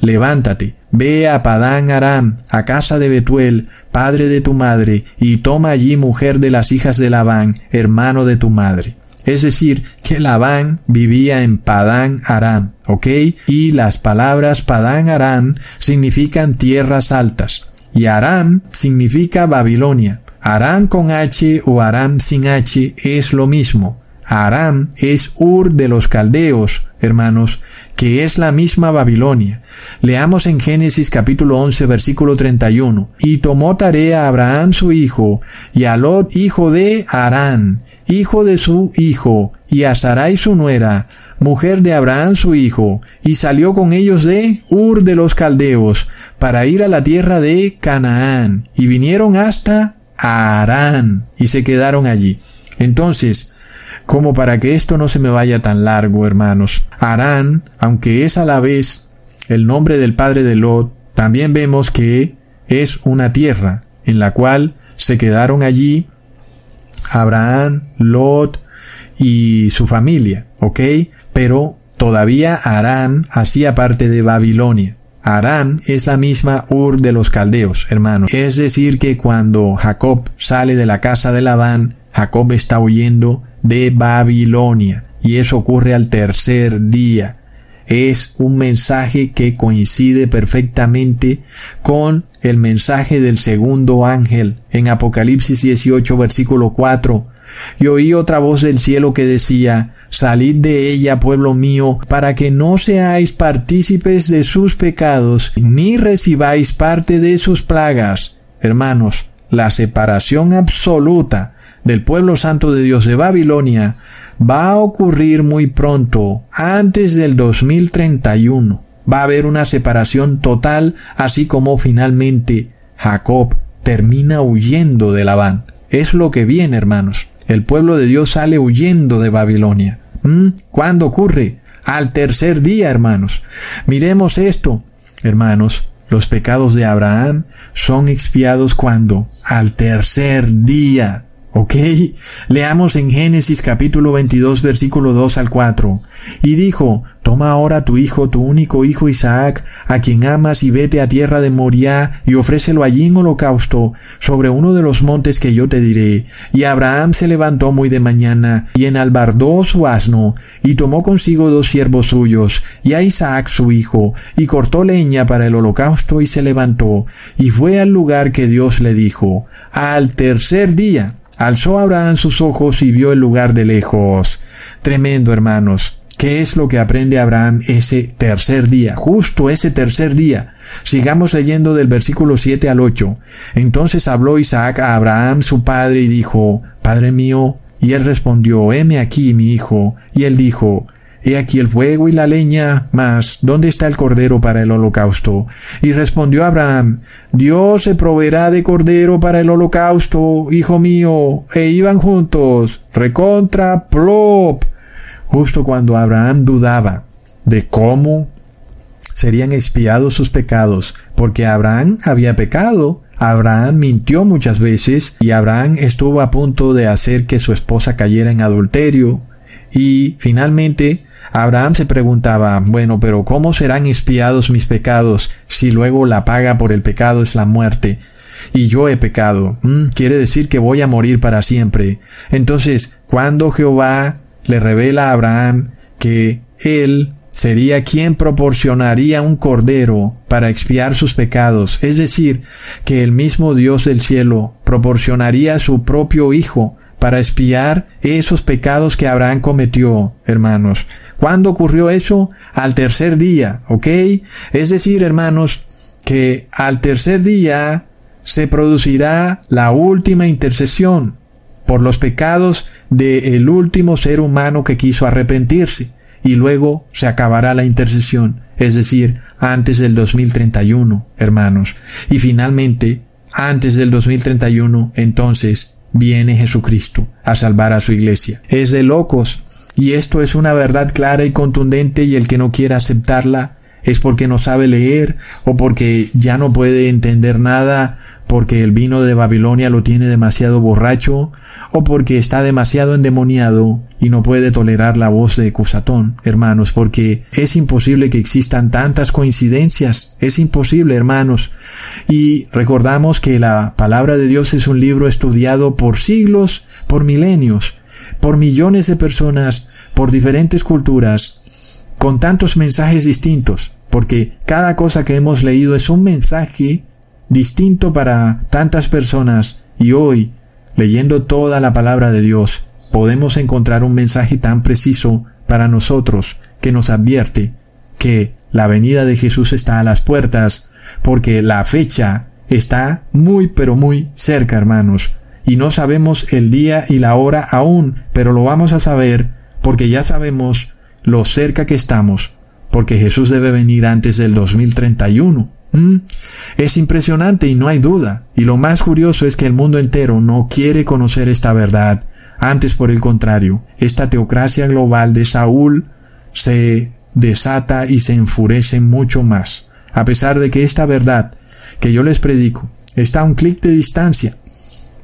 Levántate, ve a Padán Aram, a casa de Betuel, padre de tu madre, y toma allí mujer de las hijas de Labán, hermano de tu madre. Es decir, que Labán vivía en Padán Aram, ¿ok? Y las palabras Padán Aram significan tierras altas. Y Aram significa Babilonia. Aram con H o Aram sin H es lo mismo. Aram es Ur de los caldeos, hermanos, que es la misma Babilonia. Leamos en Génesis capítulo 11 versículo 31. Y tomó tarea a Abraham su hijo, y a Lot hijo de Arán, hijo de su hijo, y a Sarai su nuera, mujer de Abraham su hijo, y salió con ellos de Ur de los Caldeos, para ir a la tierra de Canaán, y vinieron hasta Arán, y se quedaron allí. Entonces, como para que esto no se me vaya tan largo, hermanos, Arán, aunque es a la vez el nombre del padre de Lot, también vemos que es una tierra en la cual se quedaron allí Abraham, Lot y su familia, ¿ok? Pero todavía Arán hacía parte de Babilonia. Arán es la misma Ur de los caldeos, hermanos. Es decir, que cuando Jacob sale de la casa de Labán, Jacob está huyendo de Babilonia. Y eso ocurre al tercer día. Es un mensaje que coincide perfectamente con el mensaje del segundo ángel en Apocalipsis 18 versículo 4. Y oí otra voz del cielo que decía, Salid de ella, pueblo mío, para que no seáis partícipes de sus pecados, ni recibáis parte de sus plagas. Hermanos, la separación absoluta del pueblo santo de Dios de Babilonia va a ocurrir muy pronto, antes del 2031. Va a haber una separación total, así como finalmente Jacob termina huyendo de Labán. Es lo que viene, hermanos. El pueblo de Dios sale huyendo de Babilonia. ¿Mm? ¿Cuándo ocurre? Al tercer día, hermanos. Miremos esto, hermanos. Los pecados de Abraham son expiados cuando? Al tercer día. ¿Ok? Leamos en Génesis capítulo 22 versículo 2 al 4. Y dijo, Toma ahora tu hijo, tu único hijo Isaac, a quien amas, y vete a tierra de Moriah, y ofrécelo allí en holocausto, sobre uno de los montes que yo te diré. Y Abraham se levantó muy de mañana, y enalbardó su asno, y tomó consigo dos siervos suyos, y a Isaac su hijo, y cortó leña para el holocausto, y se levantó, y fue al lugar que Dios le dijo. Al tercer día, Alzó Abraham sus ojos y vio el lugar de lejos. Tremendo, hermanos. ¿Qué es lo que aprende Abraham ese tercer día? Justo ese tercer día. Sigamos leyendo del versículo 7 al 8. Entonces habló Isaac a Abraham su padre y dijo, Padre mío, y él respondió, heme aquí, mi hijo. Y él dijo, He aquí el fuego y la leña, mas ¿dónde está el cordero para el holocausto? Y respondió Abraham, Dios se proveerá de cordero para el holocausto, hijo mío. E iban juntos, recontra plop. Justo cuando Abraham dudaba de cómo serían expiados sus pecados, porque Abraham había pecado, Abraham mintió muchas veces y Abraham estuvo a punto de hacer que su esposa cayera en adulterio. Y finalmente Abraham se preguntaba, bueno, pero ¿cómo serán espiados mis pecados si luego la paga por el pecado es la muerte? Y yo he pecado. Mm, quiere decir que voy a morir para siempre. Entonces, cuando Jehová le revela a Abraham que él sería quien proporcionaría un cordero para expiar sus pecados, es decir, que el mismo Dios del cielo proporcionaría su propio Hijo para expiar esos pecados que Abraham cometió, hermanos. ¿Cuándo ocurrió eso? Al tercer día, ¿ok? Es decir, hermanos, que al tercer día se producirá la última intercesión por los pecados del último ser humano que quiso arrepentirse y luego se acabará la intercesión, es decir, antes del 2031, hermanos. Y finalmente, antes del 2031, entonces viene Jesucristo a salvar a su iglesia. Es de locos. Y esto es una verdad clara y contundente y el que no quiera aceptarla es porque no sabe leer o porque ya no puede entender nada porque el vino de Babilonia lo tiene demasiado borracho o porque está demasiado endemoniado y no puede tolerar la voz de Cusatón, hermanos, porque es imposible que existan tantas coincidencias, es imposible, hermanos. Y recordamos que la palabra de Dios es un libro estudiado por siglos, por milenios, por millones de personas, por diferentes culturas, con tantos mensajes distintos, porque cada cosa que hemos leído es un mensaje distinto para tantas personas y hoy, leyendo toda la palabra de Dios, podemos encontrar un mensaje tan preciso para nosotros que nos advierte que la venida de Jesús está a las puertas, porque la fecha está muy pero muy cerca, hermanos, y no sabemos el día y la hora aún, pero lo vamos a saber porque ya sabemos lo cerca que estamos, porque Jesús debe venir antes del 2031. ¿Mm? Es impresionante y no hay duda. Y lo más curioso es que el mundo entero no quiere conocer esta verdad. Antes, por el contrario, esta teocracia global de Saúl se desata y se enfurece mucho más. A pesar de que esta verdad que yo les predico está a un clic de distancia.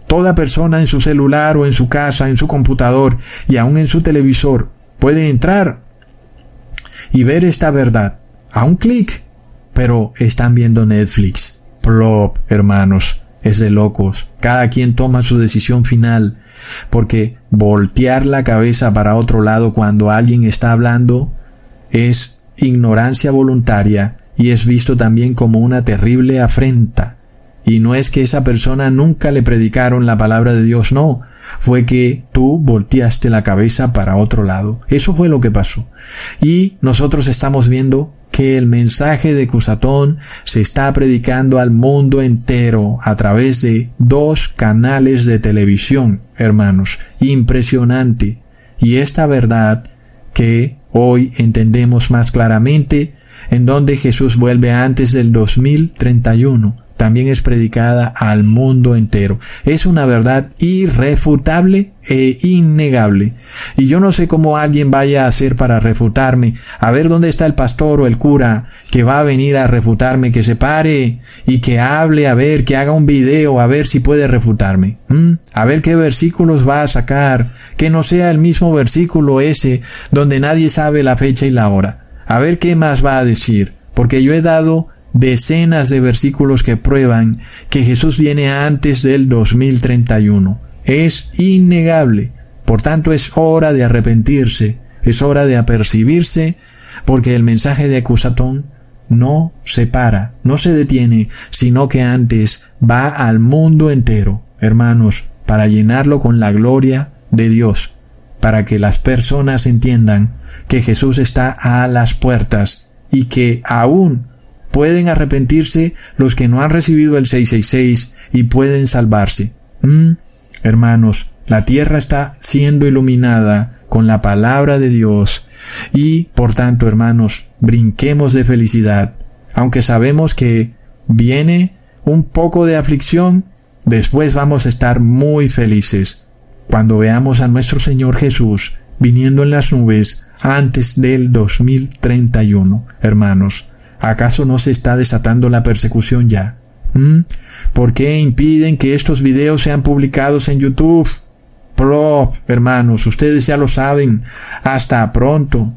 Toda persona en su celular o en su casa, en su computador y aún en su televisor puede entrar y ver esta verdad a un clic pero están viendo Netflix. Plop, hermanos, es de locos. Cada quien toma su decisión final, porque voltear la cabeza para otro lado cuando alguien está hablando es ignorancia voluntaria y es visto también como una terrible afrenta. Y no es que esa persona nunca le predicaron la palabra de Dios, no, fue que tú volteaste la cabeza para otro lado. Eso fue lo que pasó. Y nosotros estamos viendo que el mensaje de Cusatón se está predicando al mundo entero a través de dos canales de televisión, hermanos. Impresionante. Y esta verdad que hoy entendemos más claramente, en donde Jesús vuelve antes del 2031 también es predicada al mundo entero. Es una verdad irrefutable e innegable. Y yo no sé cómo alguien vaya a hacer para refutarme. A ver dónde está el pastor o el cura que va a venir a refutarme, que se pare y que hable, a ver, que haga un video, a ver si puede refutarme. ¿Mm? A ver qué versículos va a sacar, que no sea el mismo versículo ese donde nadie sabe la fecha y la hora. A ver qué más va a decir, porque yo he dado decenas de versículos que prueban que Jesús viene antes del 2031. Es innegable. Por tanto, es hora de arrepentirse, es hora de apercibirse, porque el mensaje de acusatón no se para, no se detiene, sino que antes va al mundo entero, hermanos, para llenarlo con la gloria de Dios, para que las personas entiendan que Jesús está a las puertas y que aún pueden arrepentirse los que no han recibido el 666 y pueden salvarse. ¿Mm? Hermanos, la tierra está siendo iluminada con la palabra de Dios y, por tanto, hermanos, brinquemos de felicidad, aunque sabemos que viene un poco de aflicción, después vamos a estar muy felices cuando veamos a nuestro Señor Jesús viniendo en las nubes antes del 2031, hermanos. ¿Acaso no se está desatando la persecución ya? ¿Mm? ¿Por qué impiden que estos videos sean publicados en YouTube? Prof, hermanos, ustedes ya lo saben. Hasta pronto.